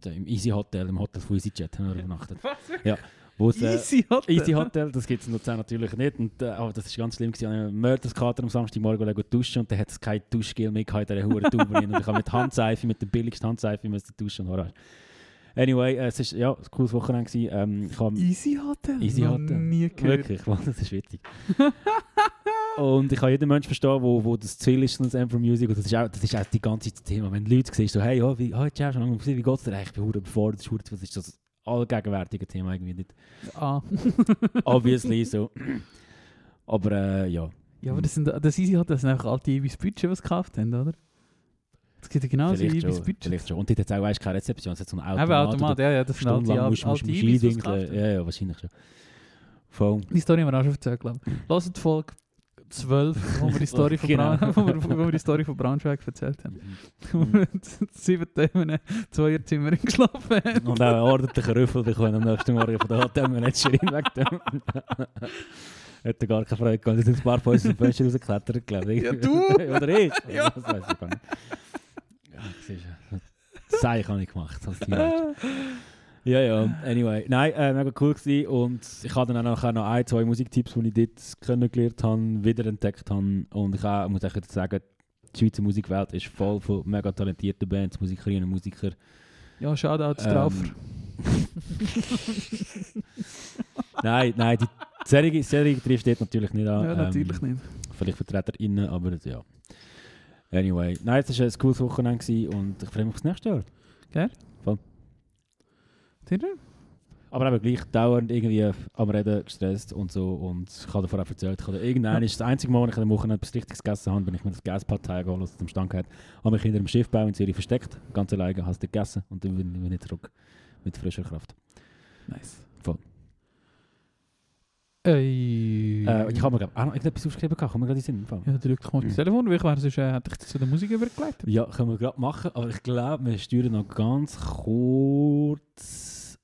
Da Im Easy Hotel, im Hotel von EasyJet haben wir übernachtet. Was? Ja. wo's, äh, Easy Hotel. Easy Hotel, das gibt es in Luzern natürlich nicht. Und, äh, aber das ist ganz schlimm. gewesen. Ich hatte einen Mörderskater am Samstagmorgen duschen und dann hat es kein Duschgel mehr in dieser Hure Tube. Und ich habe mit Handseife, mit der billigsten Handseife müssen duschen und Horror. Anyway, äh, es ist ja ein cooles Wochenende. Ähm, ich Easy Hotel. Easy Hotel. Nie gehört. Wirklich, Mann, das ist witzig. und ich kann jeden Menschen verstehen, wo, wo das Ziel ist von Amber Music. Und das ist auch, das ist auch die ganze Zeit das Thema. Wenn Leute sehen, so, hey, ja, wie, oh, ciao, schon lange gesehen, wie geht's dir eigentlich? Ich bin überfordert, das ist das ist das allgegenwärtige Thema irgendwie nicht. Ah. Obviously so. Aber äh, ja. ja, aber das, sind, das Easy Hotel, das sind einfach alte Ibis Budget, sie gekauft haben, oder? Das gibt ja genauso Ibis schon, Budget. vielleicht schon. Und dort hat es auch weißt, keine Rezeption, es hat so einen Eben Automat. Automat, ja, ja, das alte, Stundenlang alte, musst, musst, alte musst die gekauft haben. Ja, ja, wahrscheinlich schon. Voll. Die Story haben wir auch schon erzählt, glaube ich. Lass die Folge 12, wo wir die Story, von, Genau. Braun, wo wir, wo wir die Story von Braunschweig erzählt haben. Wo Mhm. wir sieben Tage in einem Zweierzimmer geschlafen haben. Und auch einen ordentlichen Rüffel bekommen am nächsten Morgen von der Hotelmanagerin weg. Hat er gar keine Freude gehabt. Da sind ein paar von uns aus dem Fenster rausgeklettert, glaube ich. Ja, du? Oder ich? Ja. Das weiß ich gar nicht. Das habe ich gemacht. als Teenager. Ja, ja, anyway. Nein, äh, mega cool gewesen. Und ich habe dann auch nachher noch ein, zwei Musiktipps, die ich dort kennengelernt habe, wiederentdeckt habe. Und ich auch, muss auch wieder sagen, die Schweizer Musikwelt ist voll von mega talentierten Bands, Musikerinnen und Musiker. Ja, Shoutouts Ähm, drauf. nein, nein, die Serie, Serie trifft dort natürlich nicht an. Ja, natürlich ähm, nicht. Vielleicht VertreterInnen, aber ja. Anyway, nein, es war ein cooles Wochenende und ich freue mich aufs nächste Jahr. Tinder? Aber eben gleich dauernd irgendwie am Reden gestresst und so. Und ich habe davon auch erzählt, ich habe irgendwann ist das einzige Mal, wo ich am Wochenende etwas Richtiges gegessen habe, bin ich mir das Gaspad geholt, das am Stand hat. Habe mich hinter dem Schiffbau in Zürich versteckt, ganz alleine, habe es gegessen und dann bin ich zurück mit frischer Kraft. Nice. Ey. Äh, ich habe mir glaub, auch noch irgendetwas aufgeschrieben, kommt mir gerade in den Sinn. im Fall. ja, drück mal das Mhm. Telefon, weil ich wäre sonst äh, hätte ich das zu der Musik übergelegt. Ja, können wir gerade machen, aber ich glaube, wir steuern noch ganz kurz.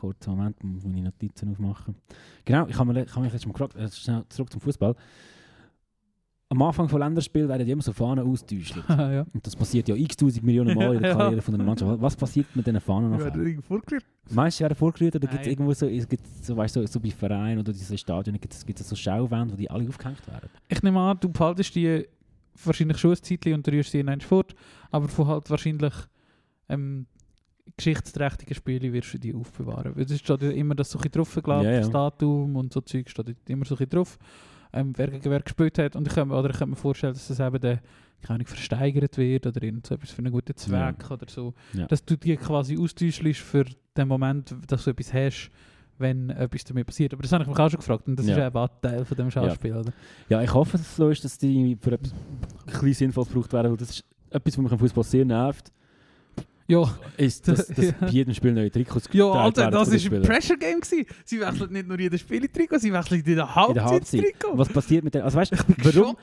Kurz, Moment, muss meine Notizen aufmachen. Genau, ich habe mich, ich mich jetzt mal gefragt, äh, schnell zurück zum Fußball. Am Anfang von Länderspielen werden die immer so Fahnen austäuscht. ja. Und das passiert ja x-tausend Millionen Mal in der Ja. Karriere von einer Mannschaft. Was passiert mit diesen Fahnen nachher? vorgerührt. Meinst du, sie werden vorgerührt oder gibt es irgendwo so, es gibt so, weißt, du, so, so bei Vereinen oder diese Stadien, gibt es so Schauwände, wo die alle aufgehängt werden? Ich nehme an, du behaltest die wahrscheinlich schon ein Zeitchen und rührst sie in fort, aber von halt wahrscheinlich ähm, geschichtsträchtigen Spielen wirst du die aufbewahren. Weil Es steht ja immer das so ein bisschen drauf, glaube Ja, ich, ja. das Datum und so Zeug steht immer so ein bisschen drauf, ähm, wer gegen wer gespielt hat. Und ich kann, mir- oder ich kann mir vorstellen, dass das eben dann keine Ahnung, versteigert wird oder irgend so etwas für einen guten Zweck oder so. Ja. Dass du die quasi austauschst für den Moment, dass du etwas hast, wenn etwas damit passiert. Aber das habe ich mich auch schon gefragt und das Ja. ist eben Teil von dem Schauspiel. Oder? Ja, ich hoffe, dass es so ist, dass die für etwas ein bisschen Sinnvolles gebraucht werden, weil das ist etwas, was mich am Fußball sehr nervt, Ja, ist, dass, dass Ja. bei jedem Spiel neue Trikots Ja, Alter, das war ein. Pressure-Game. Sie wechseln nicht nur jedes Spieltrikot, sie wechseln in der Halbzeit. Trikot. Was passiert mit dem? Also weißt, Ich bin warum,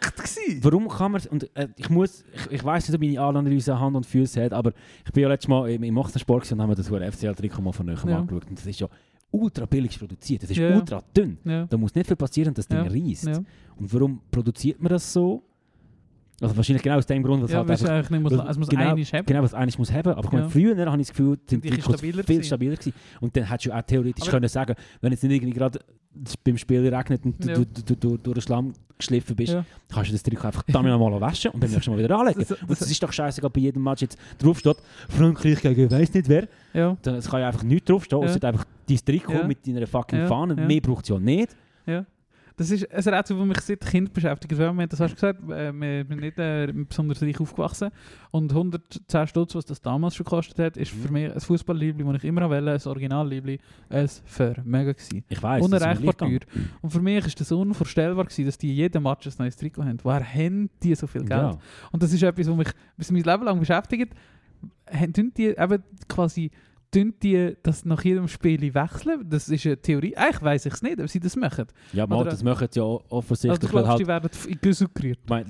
warum kann man und äh, ich muss, ich, ich weiß nicht, ob meine Analyse Hand und Füße hat, aber ich bin ja letztes Mal im, im Sport gewesen und haben wir das FCL-Trikot mal von näher Ja. angeschaut und das ist ja ultra billig produziert, das ist Ja, ultra dünn. Ja, Da muss nicht viel passieren, dass das Ding Ja, reißt. Und warum produziert man das so? Also wahrscheinlich genau aus dem Grund, dass ja halt einfach eigentlich nicht muss, es muss genau- einiges haben. Genau, was eines muss haben. Aber Ja. früher habe ich das Gefühl, sind die Trikots stabiler viel stabiler gewesen. Und dann hättest du auch theoretisch Aber- können sagen, wenn jetzt nicht irgendwie gerade beim Spiel regnet und du, Ja. du, du, du durch den Schlamm geschliffen bist, Ja. kannst du das Trikot einfach dann mal waschen und beim nächsten Mal wieder anlegen. Das- und das- es ist doch scheißegal, bei jedem Match jetzt draufsteht, Frankreich gegen weiss nicht wer. Ja, Dann- Es kann ja einfach nichts draufstehen, Ja. außer einfach dein Trikot mit deiner fucking. Fahne. Mehr braucht es ja nicht. ja. Das ist ein Rätsel, das mich seit Kind beschäftigt. Weil, wir haben das hast du gesagt, äh, wir sind nicht äh, besonders reich aufgewachsen. Und 110 Stutz, was das damals schon gekostet hat, ist Mhm. für mich ein Fußballliebli, das ich immer wollte, ein Originalliebli, ein Vermögen gewesen. Ich weiss. Unerreichbar teuer. Und für mich ist das unvorstellbar gewesen, dass die jeden Match ein neues Trikot haben. Woher haben die so viel Geld? gegangen. Und das ist etwas, was mich bis mein Leben lang beschäftigt. Haben die eben quasi tun die das nach jedem Spiel wechseln? Das ist eine Theorie. Eigentlich weiss ich es nicht, ob sie das machen. Ja, mal, das machen sie ja Also offensichtlich. weil glaubst, halt, die werden in Güssel gerührt? bei,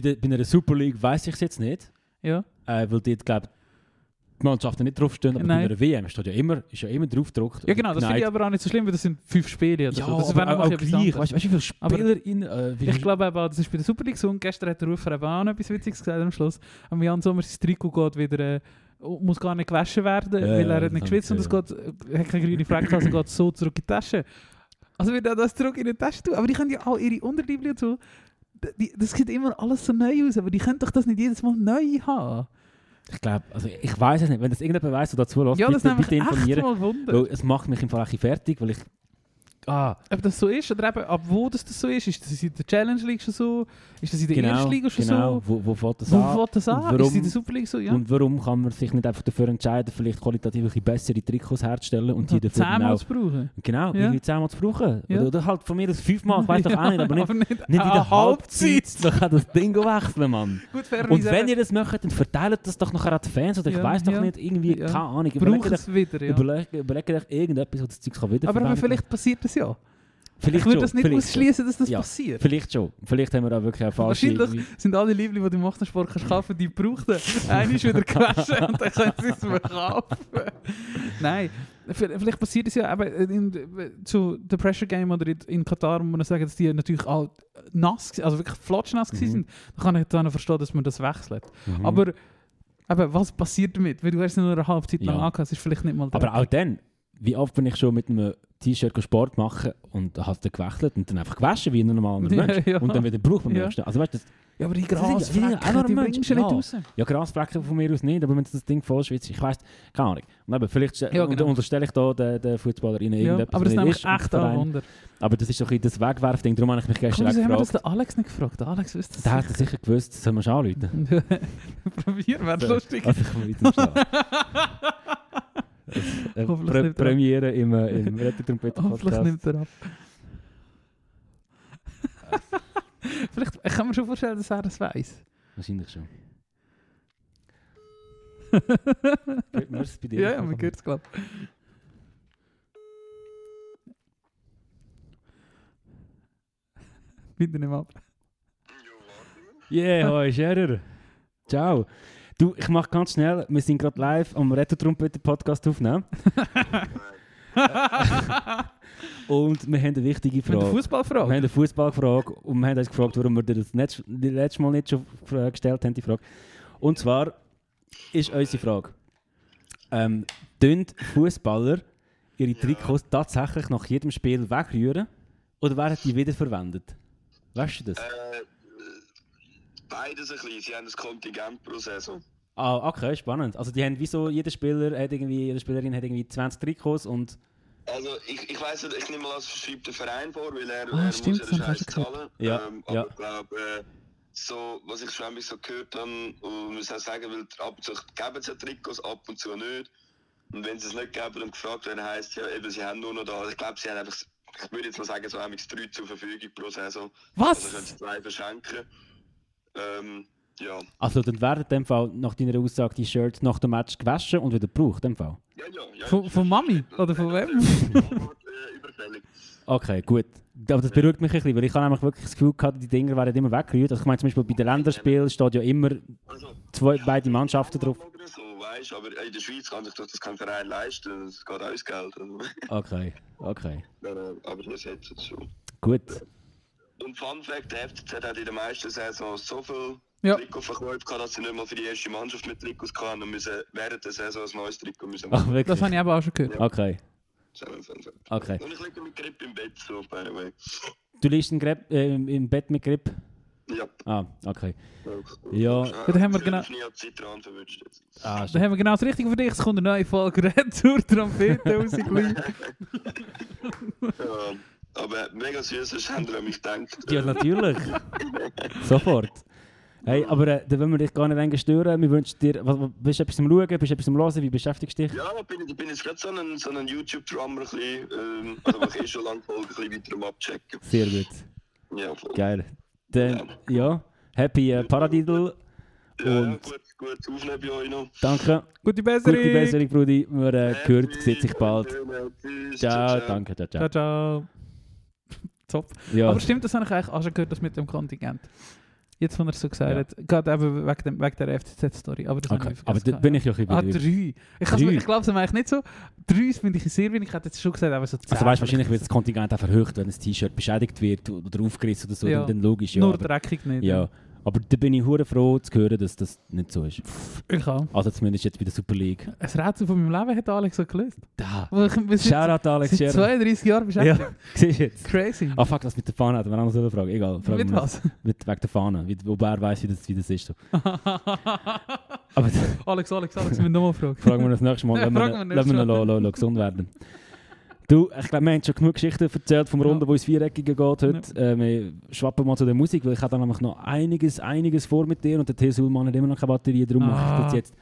der, bei einer Super League weiss ich es jetzt nicht. Ja. Äh, weil dort, glaube die Mannschaften nicht draufstehen, aber Nein. bei einer WM steht ja immer, ist ja immer drauf gedruckt. ja, genau. Das finde ich aber auch nicht so schlimm, weil das sind fünf Spiele oder ja, so. Das aber auch, auch gleich. Weißt du, wie viele Aber- Spieler in... Äh, Ich glaube auch, das ist bei der Super League so und gestern hat der Rufer eben auch noch etwas Witziges gesagt am Schluss. Und Jan Sommer, sein Trikot geht wieder, äh, muss gar nicht gewaschen werden, Ja, weil ja, er hat nicht geschwitzt und es geht, er hat keine grüne Flecken, also geht so zurück in die Tasche. Also wird er das zurück in die Tasche tun. Aber die können ja auch ihre so, die, das sieht immer alles so neu aus, aber die können doch das nicht jedes Mal neu haben. Ich glaube, also ich weiß es nicht. Wenn das irgendjemand weiss, der dazu lässt, ja, das bitte, bitte informieren. Weil es macht mich im Fall fertig, weil ich... Ah, Ob das so ist oder eben, ab wo das, das so ist. Ist das in der Challenge League schon so? Ist das in der genau, ersten Liga schon genau. so? Wo, wo fängt das Wo an? fängt das an? warum- Ist es in der Super League so? Ja. Und warum kann man sich nicht einfach dafür entscheiden, vielleicht qualitativ ein bessere Trikots herzustellen und die dafür zehnmal zu brauchen. Genau, Ja. irgendwie zehnmal zu brauchen. Ja. Oder, oder halt von mir aus fünfmal, ich weiß doch auch nicht, aber nicht, nicht, nicht in der Halbzeit. Dann kann das Ding wechseln, Mann. Gut, Und wenn ihr das möchtet, dann verteilt das doch nachher an die Fans. Oder ich Ja, weiß doch nicht, irgendwie, keine Ahnung. Braucht es wieder, ja. überlegt, euch irgendetwas, wo das Zeug kann wieder Aber, aber vielleicht passiert das ja. werden. Vielleicht ich würde schon, das nicht vielleicht ausschließen, dass das Ja. passiert. Vielleicht schon. Vielleicht haben wir da wirklich eine falsche... Wahrscheinlich sind alle Liebling, die du im Machtensport kannst kaufen, die brauchen einen ist wieder gewaschen und dann können sie es mir kaufen. Nein, vielleicht passiert es ja eben in, zu der Pressure Game oder in, Katar, muss man sagen, dass die natürlich auch nass, also wirklich flotschnass Mhm. sind. Dann kann ich dann verstehen, dass man das wechselt. Mhm. Aber eben, was passiert damit? Weil du hast nur eine halbe Zeit lang Ja. angehört, ist vielleicht nicht mal Aber auch dann, wie oft bin ich schon mit einem T-Shirt Sport machen und hast dann gewechselt und dann einfach gewaschen wie ein normaler Ja, Mensch. ja. Und dann wieder Brauch beim Ja. nächsten. Also weißt du, das- Ja, aber die Das ja- das ja Grasflecken, noch die bringst du nicht ja. raus. ja, Grasflecken von mir aus nicht, aber wenn das Ding voll schwitzt, ich weiß, keine Ahnung. Und eben, vielleicht Ja, genau. unterstelle ich da den, den Fußballerinnen Ja, irgendetwas, aber das nicht ist, echt Verein. Wunder. Aber das ist doch ein das Wegwerfding, darum habe ich mich gestern Komm, auch wieso haben wir das gefragt. den Alex nicht gefragt? Der Alex wüsste das Der hat er sicher gewusst, sollen wir es anrufen? Probier, wäre lustig. Also ich komme mit Pre. Premiere im, äh, im Rettertrompeter Hoffentlich nimmt er ab. Vielleicht ich kann mir schon vorstellen, dass er das weiss. Wahrscheinlich schon. Hört man es bei dir? ja, ja, man hört es, glaube ich. Bitte nicht ab. Yeah, hoi Scherer. Ciao. Du, ich mache ganz schnell, wir sind gerade live am Retro-Trompeter Podcast aufnehmen. und wir haben eine wichtige Frage. Wir Fußballfrage. haben eine Fußballfrage und wir haben uns gefragt, warum wir dir das nicht, die letztes Mal nicht schon gestellt haben, die Frage. Und zwar ist unsere Frage, ähm, Fußballer ihre Trikots tatsächlich nach jedem Spiel wegrühren oder werden die wiederverwendet? Weißt du das? Äh, beides ein bisschen. Sie haben ein Kontingent pro Saison. Ah, okay, spannend. Also die haben wie so, jeder Spieler hat irgendwie, jede Spielerin hat irgendwie 20 Trikots und Also ich, ich weiß nicht, ich nehme mal als schreibt der Verein vor, weil er, Ah, er stimmt, muss ja den Scheiß zahlen. Ja, ähm, ja. aber ich glaube, äh, so, was ich schon ein bisschen so gehört habe, und muss auch sagen, weil ab und zu geben sie Trikots, ab und zu nicht. Und wenn sie es nicht geben und gefragt werden, heisst ja eben, sie haben nur noch da, ich glaube, sie haben einfach, ich würde jetzt mal sagen, so haben drei zur Verfügung pro Saison. Also können Was? sie zwei verschenken. Ähm, ja. also dann werden in dem Fall nach deiner Aussage die Shirts nach dem Match gewaschen und wieder gebraucht, in dem Fall. Ja, ja, ja. Von, von Mami? Oder von wem? Überfällig. Okay, gut. Aber das beruhigt mich ein bisschen, weil ich habe nämlich wirklich das Gefühl gehabt, die Dinger werden immer weggerührt. Also ich meine zum Beispiel bei den Länderspielen steht ja immer Also, zwei, beide Mannschaften drauf. So, weißt, aber in der Schweiz kann sich doch das kein Verein leisten, es geht auch Geld. Also, Okay, okay. aber das jetzt es schon. Gut. Und Fun Fact, der FCZ hat in der meisten Saisons so viel Ja. Trikotverkäufe gehabt, dass sie nicht mal für die erste Mannschaft mit Trikots hatten und müssen während der Saison ein neues Trikot müssen Ach, machen. wirklich? Das habe ich aber auch schon gehört. Okay, so, so. okay. Und ich liege mit Grip im Bett, so, by the way. Du liegst im, Grip, äh, im- Bett mit Grip? Ja. Ah, okay. Ja. Ja. dann haben wir genau-. Ah, Dann haben wir genau das Richtige für dich. Es kommt eine neue Folge Retour Trompete raus. Ja. Aber mega süß, hast du an mich gedacht. ja, natürlich. Sofort. Hey, aber äh, dann wollen wir dich gar nicht länger stören. Wir wünschen dir, was, was- bist du etwas am Schauen, bist du etwas am Hören, wie beschäftigst du dich? Ja, ich bin, ich bin jetzt gerade so ein, so ein YouTube-Drummer, ähm, also ich eh schon lange folge, ein bisschen weiter am Abchecken. Sehr gut. Ja, voll. Geil. Dann, ja, happy äh, Paradiddle. Ja, Und- gut, gut aufnehmen bei euch noch. Danke. Gute Besserung. Gute Besserung, Brudi. Wir äh, hören, sieht sich bald. Tschüss, Ciao, danke, ciao, ciao. Ciao, ciao. Top. Ja, Aber stimmt, das habe ich eigentlich auch schon gehört, das mit dem Kontingent. Jetzt, wo er es so gesagt Ja. hat. Gerade eben wegen, dem, wegen der FCZ-Story. Aber das okay. aber da bin ich ja ein bisschen Ah, drei. Ich, Drei? ich glaube es eigentlich nicht so. Drei finde ich sehr wenig. Ich hätte jetzt schon gesagt, aber so zehn. Also weißt, wahrscheinlich wird das Kontingent auch verhöht, wenn ein T-Shirt beschädigt wird oder aufgerissen oder so, Ja. dann, dann logisch, ja. Nur dreckig nicht. ja. Aber da bin ich hure froh zu hören, dass das nicht so ist. Ich auch. Also zumindest jetzt bei der Super League. Ein Rätsel von meinem Leben hat Alex so gelöst. Da. Shoutout Alex Scherr. 32 Jahren Ja, beschäftigt. siehst du jetzt. Crazy. Ah fuck, das mit der Fahne hat man auch noch so eine Frage. Egal. Frag Mit was? Mit, wegen der Fahne. Wie, wo wer weiß, wie das, wie das ist. So. Aber Alex, Alex, Alex, wir nochmal fragen. fragen wir das nächste Mal. Ja, Lassen wir ihn- gesund werden. Du, ich glaube, wir haben schon genug Geschichten erzählt vom Runde, Ja. wo ins Viereckige geht heute. Äh, wir schwappen mal zu der Musik, weil ich habe da nämlich noch einiges, einiges vor mit dir und der T. Sulman hat immer noch keine Batterie, darum mache ich das Ah. jetzt.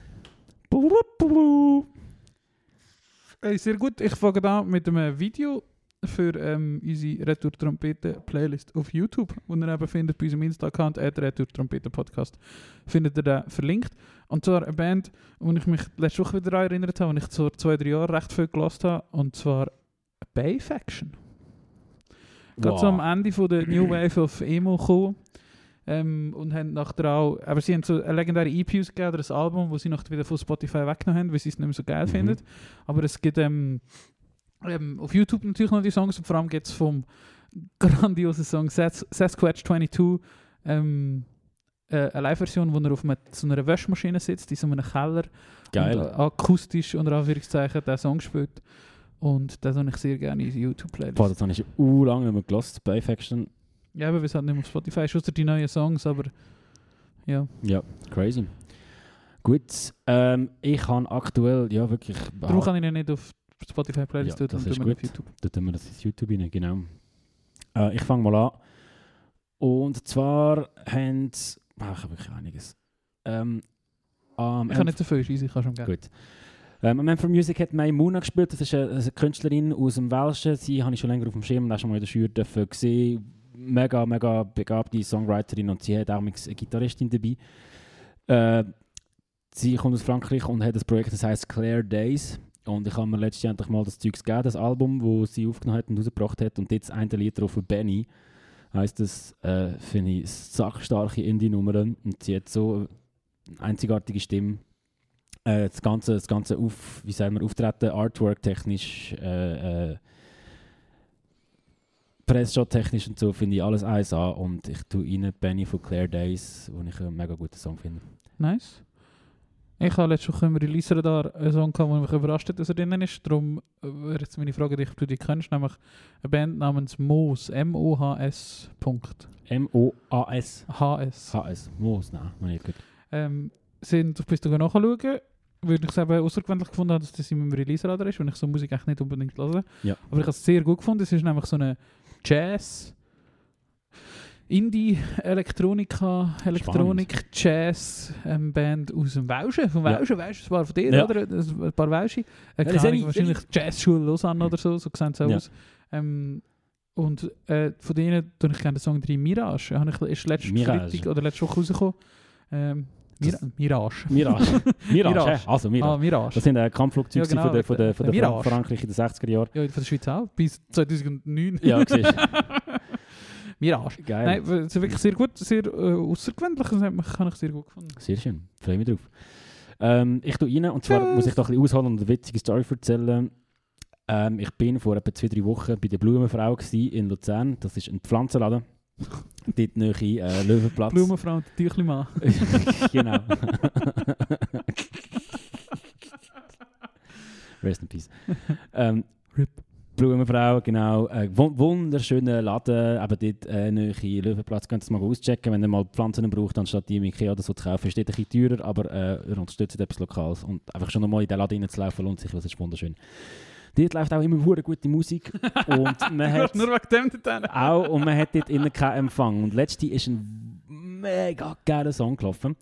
Hey, sehr gut. Ich fange an mit einem Video für ähm, unsere Retour Trompete Playlist auf YouTube, wo ihr eben findet bei unserem Insta-Account Retour Trompete Podcast. Findet ihr da verlinkt. Und zwar eine Band, wo ich mich letzte Woche wieder erinnert habe, und ich vor zwei, drei Jahren recht viel gelost habe, und zwar Bay Faction. Gerade so am Ende von der New Wave of Emo gekommen. Ähm, und haben nachher auch, aber sie haben so eine legendäre EP ausgegeben, oder ein Album, wo sie nachher wieder von Spotify weggenommen haben, weil sie es nicht mehr so geil Mhm. finden. Aber es gibt ähm, ähm, auf YouTube natürlich noch die Songs und vor allem gibt es vom grandiosen Song Sas Sasquatch 22 ähm, äh, eine Live-Version, wo er auf einer, so einer Waschmaschine sitzt, in so einem Keller Geil. und äh, akustisch unter Anführungszeichen den Song spielt. Und das habe ich sehr gerne in YouTube-Playlist. Boah, das habe ich schon lange nicht mehr gelassen, bei Faction. Ja, aber wir sind nicht mehr auf Spotify, außer die neuen Songs, aber ja. Ja, crazy. Gut, ähm, ich habe aktuell, ja wirklich... Darum kann ich ihn nicht auf Spotify Playlist Ja, tun, das ist gut. auf YouTube. Da tun wir das ins YouTube rein, genau. Äh, ich fange mal an. Und zwar haben. Ah, ich habe wirklich einiges. Ähm, am Ich kann nicht so viel, ich kann schon gerne. Gut. Ähm, for Music hat Maimuna gespielt. Das ist eine, eine Künstlerin aus dem Welschen. Sie habe ich schon länger auf dem Schirm und auch schon mal in der Schür gesehen. Mega, mega begabte Songwriterin und sie hat auch eine Gitarristin dabei. Äh, sie kommt aus Frankreich und hat ein Projekt, das heißt Claire Days. Und ich habe mir letztendlich mal das Zeug gegeben, das Album, das sie aufgenommen hat und rausgebracht hat. Und jetzt ein Lied drauf von Benny. Heißt das, äh, finde ich, sackstarke Indie-Nummer. Und sie hat so eine einzigartige Stimme äh, das ganze, das ganze auf, wie sagen wir, Auftreten, Artwork technisch, äh, äh, Pressshot technisch und so finde ich alles eins an und ich tue rein Benny von Claire Days, wo ich einen mega guten Song finde. Nice. Ich habe letzte Woche im Release-Radar einen Song gehabt, der mich überrascht hat, dass er drin ist. Darum äh, wäre jetzt meine Frage, dich, ob du die kennst, nämlich eine Band namens Moos. M-O-H-S. M-O-A-S. H-S. H-S. Moos, nein, noch nicht gut. Ähm, sind auf bist du nachschauen, weil ich es eben außergewöhnlich gefunden habe, dass das in meinem Release-Radar ist, und ich so Musik echt nicht unbedingt höre. Ja. Aber ich habe es sehr gut gefunden. Es ist nämlich so eine Jazz, Indie, Elektronika, Elektronik, Jazz ähm, Band aus dem Welschen. Vom Ja. Welschen, weißt du, es war von dir, Ja. oder? Ein paar Welsche. Äh, Ja, Ahnung, wahrscheinlich Jazzschule Lausanne oder so, so sehen sie Ja. aus. Ähm, und äh, von denen tue ich gerne den Song 3 Mirage. Habe ich, ist letzte Mirage. Freitag oder letzte Woche rausgekommen. Ähm, Mir Mirage. Mirage. Mirage, Mirage. hä? also Mirage. Ah, Mirage. Das sind äh, Kampfflugzeuge Ja, genau, von der, von der, von der Fra Mirage. Frankreich in den 60er Jahren. ja, von der Schweiz auch. Bis 2009. Ja, siehst Mirage. Geil. Nein, es ist wirklich sehr gut, sehr äh, außergewöhnlich. Das habe ich sehr gut gefunden. Sehr schön, freue mich drauf. Ähm, ich tue rein, und zwar muss ich da ein bisschen ausholen und eine witzige Story erzählen. Ähm, ich bin vor etwa zwei, drei Wochen bei der Blumenfrau in Luzern. Das ist ein Pflanzenladen. Dort nahe äh, Löwenplatz. Blumenfrau und Tüchlimann. genau. Rest in peace. ähm, Rip. Blumenfrau, genau. Äh, wun- wunderschöner Laden, eben dort äh, nahe Löwenplatz. Könnt ihr mal auschecken, wenn ihr mal Pflanzen braucht, anstatt die im Ikea oder so zu kaufen. Ist dort ein bisschen teurer, aber äh, ihr unterstützt etwas Lokales. Und einfach schon nochmal in den Laden reinzulaufen, lohnt sich, das ist wunderschön. Dort läuft auch immer hure gute Musik. und man hat Nur wegen dem dort auch und man hat dort innen keinen Empfang. Und letzte ist ein mega geiler Song gelaufen.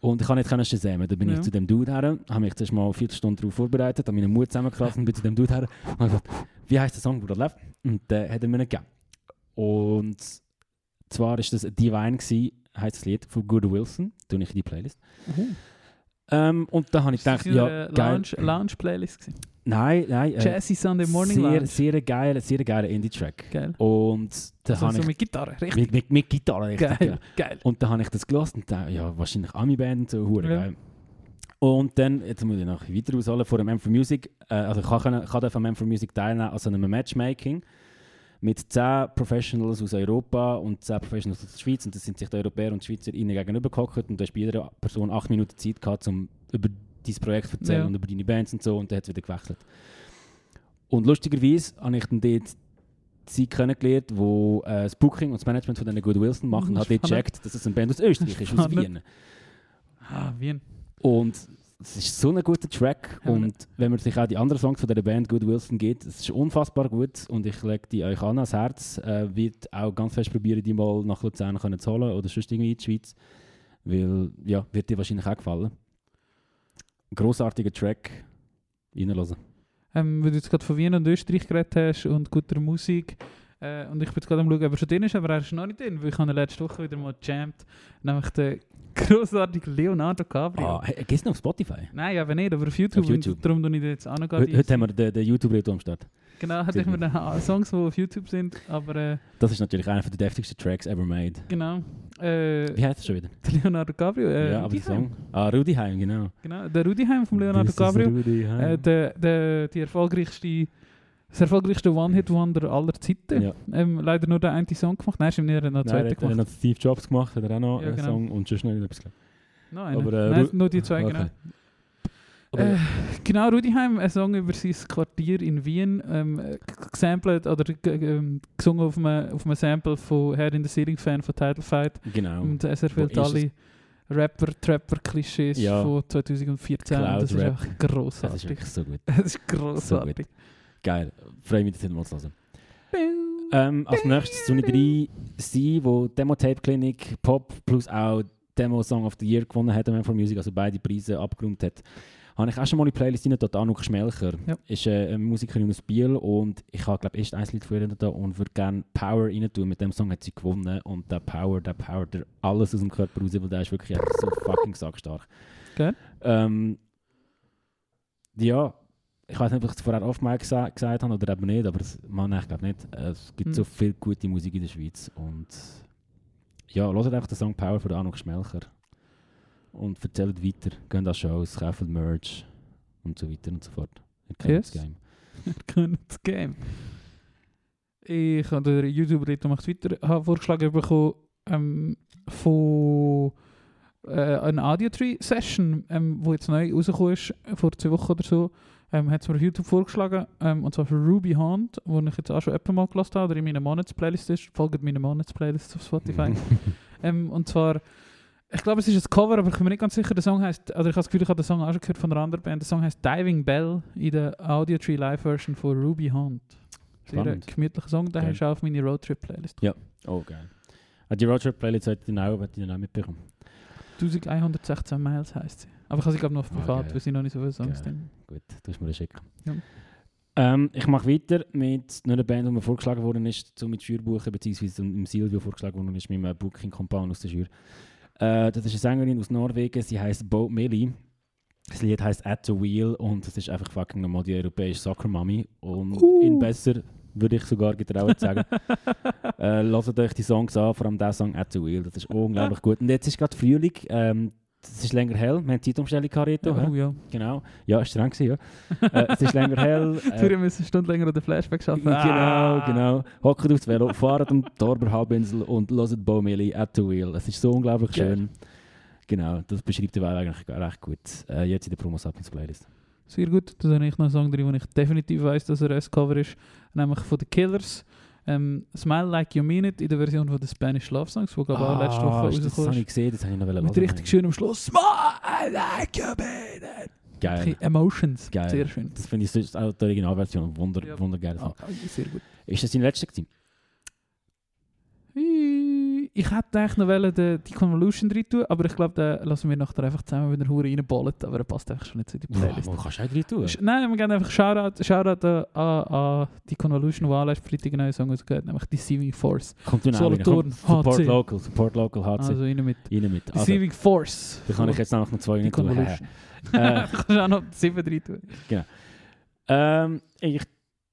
Und ich kann nicht können shazammen. Da bin Ja. ich zu dem Dude her, habe mich zuerst mal vier Stunden darauf vorbereitet, habe meinen Mut zusammengekratzt und bin zu dem Dude her und habe gesagt, wie heißt der Song, der läuft? Und der hat er mir nicht gegeben. Und zwar ist das Divine gewesen, heisst das Lied von Good Wilson, tue ich in die Playlist. Ähm, und da habe ich gedacht, ja, geil. Lounge, Lounge Playlist gewesen. Nein, nein. Äh, Jazzy Sunday Morning sehr, Lounge. sehr geiler, sehr geiler Indie-Track. Geil. Und da Also habe so ich mit Gitarre, richtig mit, mit, mit Gitarre richtig, ja. geil. Geil. Und dann habe ich das gelassen und dachte, ja, wahrscheinlich Ami-Band und so, hure Ja. geil. Und dann, jetzt muss ich noch weiter ausholen, vor dem M4 Music, äh, also ich kann, kann von M4 Music teilnehmen an so einem Matchmaking mit 10 Professionals aus Europa und 10 Professionals aus der Schweiz. Und das sind sich die Europäer und Schweizer ihnen gegenüber gehockt. Und da hast bei jeder Person 8 Minuten Zeit gehabt, um über dein Projekt erzählen Ja. und über deine Bands und so. Und dann hat es wieder gewechselt. Und lustigerweise habe ich dann dort sie kennengelernt, wo äh, das Booking und das Management von diesen Good Wilson machen, hat dort gecheckt, dass es eine Band aus Österreich ist, aus. Wien. Ah, Wien. Und es ist so ein guter Track. Ja, und wenn man sich auch die anderen Songs von dieser Band Good Wilson gibt, es ist unfassbar gut. Und ich lege die euch an ans Herz. Äh, wird auch ganz fest probieren, die mal nach Luzern können zu holen oder sonst irgendwie in die Schweiz. Weil, ja, wird dir wahrscheinlich auch gefallen. Ein grossartiger Track. Reinhören. Ähm, weil du jetzt gerade von Wien und Österreich geredet hast und guter Musik. Äh, und ich bin jetzt gerade am schauen, ob er schon drin ist, aber er ist noch nicht drin, weil ich habe letzte Woche wieder mal gejammt. Nämlich den grossartigen Leonardo Cabrio. Ah, hey, gehst du noch auf Spotify? Nein, aber nicht, aber auf YouTube. Auf YouTube. Und darum tue ich jetzt auch noch Heute, heute haben wir den, den YouTube-Reto am Start. Genau, hatte ich mir dann Songs, die auf YouTube sind, aber äh, Das ist natürlich einer der deftigsten Tracks ever made. genau. Äh, Wie heißt das schon wieder? der Leonardo Cabrio. Äh, ja, aber der. Song. Ah, Rudiheim, genau. Genau, der Rudiheim von Leonardo Cabrio. Äh, der, der, die erfolgreichste, das erfolgreichste One-Hit-Wonder aller Zeiten. Ja. Ähm, leider nur den einen Song gemacht. Nein, stimmt nicht, er hat noch einen Nein, zweiten er hat- er hat gemacht. noch Steve Jobs gemacht, hat er auch noch Ja, einen genau. Song und sonst noch etwas. Nein, aber, äh, Nein, nur die zwei, Okay. genau. Aber- Äh, genau, Rudiheim, ein Song über sein Quartier in Wien, ähm, äh, gesampelt oder ähm, gesungen auf einem, auf einem Sample von Head in the Ceiling Fan von Title Fight. Genau. Und er erfüllt alle Rapper-Trapper-Klischees Ja. von 2014. Und das ist Cloud-Rap. einfach das ist grossartig. wirklich so gut. Das ist grossartig. Geil. Freue mich, das mal zu hören. Ähm, als nächstes zu drei sein, wo Demo-Tape Clinic Pop plus auch Demo Song of the Year gewonnen hat, Man for Music, also beide Preise abgeräumt hat. Habe ich auch schon mal in die Playlist rein, dort Anuk Schmelcher. Ja. Ist äh, eine Musikerin aus Biel und ich habe, glaube ich, erst ein Lied von ihr da und würde gerne Power rein tun. Mit dem Song hat sie gewonnen und der Power, der Power, der alles aus dem Körper raus, weil der ist wirklich so fucking sackstark. Geil. Ähm, ja, ich weiß nicht, ob ich es vorher oftmals gesa gesagt habe oder eben nicht, aber das, man, ich glaube nicht. Äh, Es gibt Hm. so viel gute Musik in der Schweiz und ja, hört einfach den Song Power von Anuk Schmelcher und erzählt weiter, geht an Shows, kauft Merch und so weiter und so fort. Ihr kennt Yes. das Game. können das Game. Ich habe den YouTube-Reto macht weiter habe vorgeschlagen bekommen ähm, von äh, einer Audio-Tree-Session, ähm, wo jetzt neu rausgekommen ist, vor zwei Wochen oder so. Ähm, hat es mir auf YouTube vorgeschlagen, ähm, und zwar für Ruby Hunt, wo ich jetzt auch schon etwa mal gelassen habe, oder in meiner Monats-Playlist ist. Folgt meiner Monats-Playlist auf Spotify. ähm, und zwar, ich glaube, es ist ein Cover, aber ich bin mir nicht ganz sicher. Der Song heißt, oder ich habe das Gefühl, ich habe den Song auch schon gehört von einer anderen Band. Der Song heißt Diving Bell in der Audio Tree Live Version von Ruby Hunt. Sehr gemütlicher Song, den hast du auch auf meine Roadtrip-Playlist. Oh, geil. Ah, die Roadtrip-Playlist sollte ich auch, auch mitbekommen. 1116 Miles heisst sie. Aber ich habe sie glaube noch Ah, privat, geil. weil sie noch nicht so viele Songs drin Gut, du musst mir das schicken. Ja. Ähm, ich mache weiter mit einer Band, die mir vorgeschlagen worden ist, so mit Schürbuchen, beziehungsweise im Silvio vorgeschlagen worden ist, mit einem Booking-Kompan aus der Schür. Äh, das ist eine Sängerin aus Norwegen, sie heißt Bo Millie. Das Lied heißt At the Wheel und es ist einfach fucking nochmal die europäische Soccer-Mami. Und Uh. in besser würde ich sogar getraut sagen. äh, Lasst euch die Songs an, vor allem der Song At the Wheel, das ist unglaublich gut. Und jetzt ist gerade Frühling, ähm, es ist länger hell, wir haben Zeitumstellung gehabt, Ja, oh ja. Genau. Ja, ist streng ja. äh, es ist länger hell. Äh, wir müssen eine Stunde länger an der Flashback arbeiten. Genau, Ah. genau. Hockt aufs Velo, fahrt am Torber Halbinsel und hört Bo Milli at the Wheel. Es ist so unglaublich schön. Genau, das beschreibt den Vibe eigentlich gar recht gut. Äh, jetzt in der Promo Sapiens Playlist. Sehr gut. Da habe ich noch einen Song drin, wo ich definitiv weiß, dass er ein Cover ist. Nämlich von The Killers. Ähm, Smile Like You Mean It in der Version von den Spanish Love Songs, die glaube ich auch letzte Woche Ah, das rausgekommen habe ist. ich gesehen, das habe ich noch hören. Mit richtig schön am Schluss. Smile Like You Mean It. Geil. Emotions. Geil. Sehr schön. Das finde ich sonst auch die Originalversion wunder, Ja. wundergeil. Ah, ah, sehr gut. Ist das deine letzte gewesen? Ich hätte eigentlich noch wollen, die, die Convolution drin tun, aber ich glaube, den lassen wir nachher einfach zusammen wieder Hure reinballen, aber er passt einfach schon nicht zu die Playlist. Boah, kannst du auch drin tun? Nein, wir gehen einfach Shoutout, Shoutout an, an, die Convolution, die alle Freitag einen neuen Song rausgehört, nämlich Deceiving Force. Kommt du Solothurn, Support HC. Local, Support Local HC. Also rein mit Rein mit. Also, Deceiving Force. da kann ich jetzt noch zwei nicht tun. Convolution. Äh, Kannst du auch noch sieben drin tun. Ähm, ich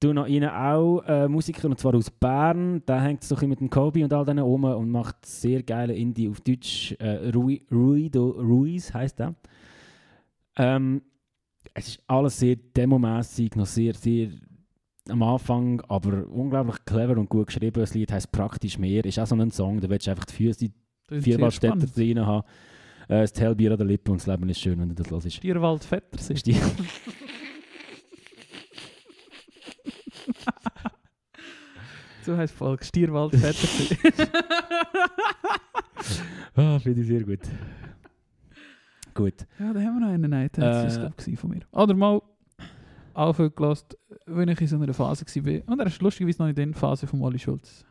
tue noch ihnen auch äh, Musiker, und zwar aus Bern. Der hängt so ein bisschen mit dem Kobe und all denen um und macht sehr geile Indie auf Deutsch. Äh, Rui, Ruido Ruiz heisst der. Ähm, es ist alles sehr demomässig, noch sehr, sehr am Anfang, aber unglaublich clever und gut geschrieben. Das Lied heisst «Praktisch mehr». Ist auch so ein Song, da willst du einfach die Füße Das ist viermal sehr Städter spannend. drin haben. Äh, das Hellbier an der Lippe und das Leben ist schön, wenn du das hörst. Stierwald Vetter sind. Ist die So die Folge. Stierwald Vetter sind. ah, finde ich sehr gut. Gut. Ja, da haben wir noch einen. Nein, das war Äh. von mir. Oder mal aufgelassen, wenn ich in so einer Phase war. Und er ist lustigerweise noch in der Phase von Wally Schulz.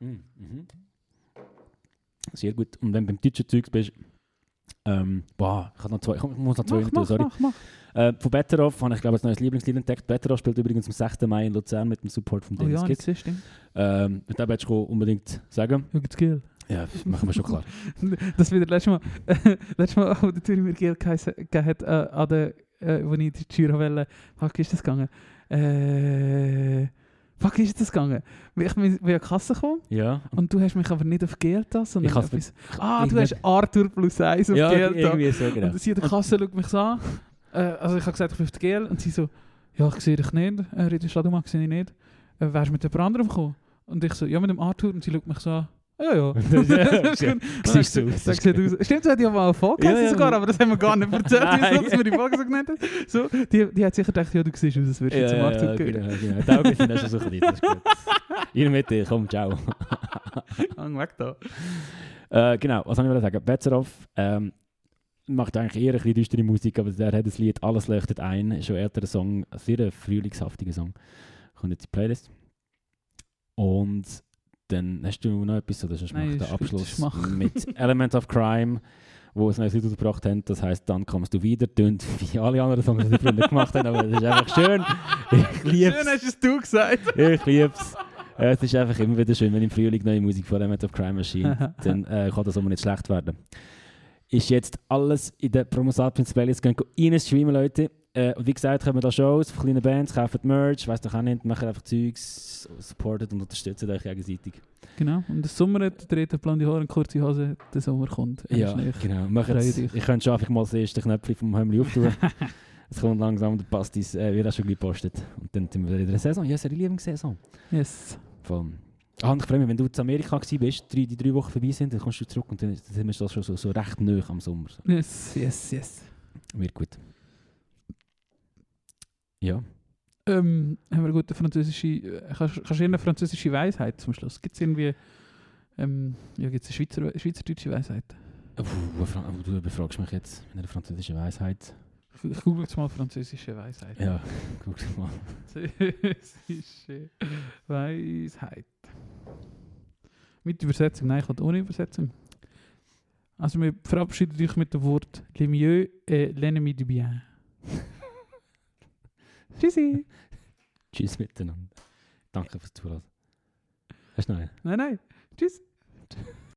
Mhm. Mhm. Sehr gut. Und wenn du beim deutschen Zeugs bist, ähm, boah, ich, noch zwei, ich muss noch zwei Mach, mach, sorry. mach, mach. Äh, von Betteroff habe ich, glaube ich, ein neues Lieblingslied entdeckt. Betteroff spielt übrigens am 6. Mai in Luzern mit dem Support von Oh Dennis ja, Gick. nicht so stimmt. Ähm, und da willst du unbedingt sagen. Jetzt Gil. Ja, das machen wir schon klar. Das wieder letztes Mal, letztes Mal, wo der Zürich mir gegeben hat, äh, an der, äh, wo ich die Giro wähle, fuck, ist das gegangen? Äh, fuck, ist das gegangen? Ich bin an die Kasse gekommen Ja. und du hast mich aber nicht auf Geld sondern Ich hab's etwas... Ah, du hast Arthur plus 1 auf ja, Geld irgendwie so, genau. Und sie an der Kasse schaut mich so an. Äh, also ich habe gesagt, ich bin auf der GL. Und sie so, ja, ich sehe dich nicht. Äh, Rita Staduma sehe ich nicht. Äh, wärst du mit jemand anderem gekommen? Und ich so, ja, mit dem Arthur. Und sie schaut mich so an. Ja, ja. Siehst du aus. Stimmt, sie hat ja mal eine Folge Ja, ja. sogar, aber das haben wir gar nicht erzählt, wieso dass wir die Folge so genannt haben. So, die, die hat sicher gedacht, ja, du siehst aus, als würdest du Ja, zum Arthur ja, genau, genau. Die Augen sind schon so klein, das ist gut. Ihr mit dir, komm, ciao. Hang weg da. Äh, genau, was soll ich sagen? Betzeroff ähm, macht eigentlich eher ein bisschen düstere Musik, aber der hat das Lied «Alles leuchtet ein», schon älterer Song, ein sehr frühlingshaftiger Song. Kommt jetzt in die Playlist. Und dann hast du noch etwas, oder sonst Nein, mache den Abschluss mit «Element of Crime», wo es ein neues Lied rausgebracht haben. Das heisst «Dann kommst du wieder», tönt wie alle anderen Songs, die Freunde gemacht haben, aber es ist einfach schön. Ich liebe Schön hast es du gesagt. ich lieb's. Es ist einfach immer wieder schön, wenn im Frühling neue Musik von Element of Crime erscheint. dann äh, kann das auch nicht schlecht werden. Ist jetzt alles in der Promo Sapiens Playlist. Gehen rein streamen, Leute. Äh, und wie gesagt, kommen da Shows von kleinen Bands, kaufen Merch, weiss doch auch nicht, machen einfach Zeugs, supportet und unterstützt euch gegenseitig. Genau, und der Sommer hat der dritte blonde Haare und kurze Hose, der Sommer kommt. Ja, genau. Dich. ich könnte schon einfach mal das erste Knöpfchen vom Hemmli auftun. es kommt langsam, der Pastis äh, wird auch schon gepostet. Und dann sind wir wieder in der Saison. Ja, es ist eine Lieblingssaison. Yes. Voll. Ah, ich freue mich, wenn du in Amerika warst, bist, drei, die drei Wochen vorbei sind, dann kommst du zurück und dann, sind wir das schon so, so recht nah am Sommer. So. Yes, yes, yes. Wird gut. Ja. Ähm, haben wir eine gute französische. Äh, kannst, kannst du eine französische Weisheit zum Schluss? Gibt es irgendwie. Ähm, ja, gibt es eine Schweizer, schweizerdeutsche Weisheit? Puh, du befragst mich jetzt mit einer französischen Weisheit. Ich, ich google jetzt mal französische Weisheit. Ja, guck mal. Französische Weisheit. Mit Übersetzung? Nein, ich hatte ohne Übersetzung. Also, wir verabschieden dich mit dem Wort Le mieux est l'ennemi du bien. Tschüssi. Tschüss miteinander. Danke fürs Zuhören. Hast du noch einen? Nein, nein. Tschüss.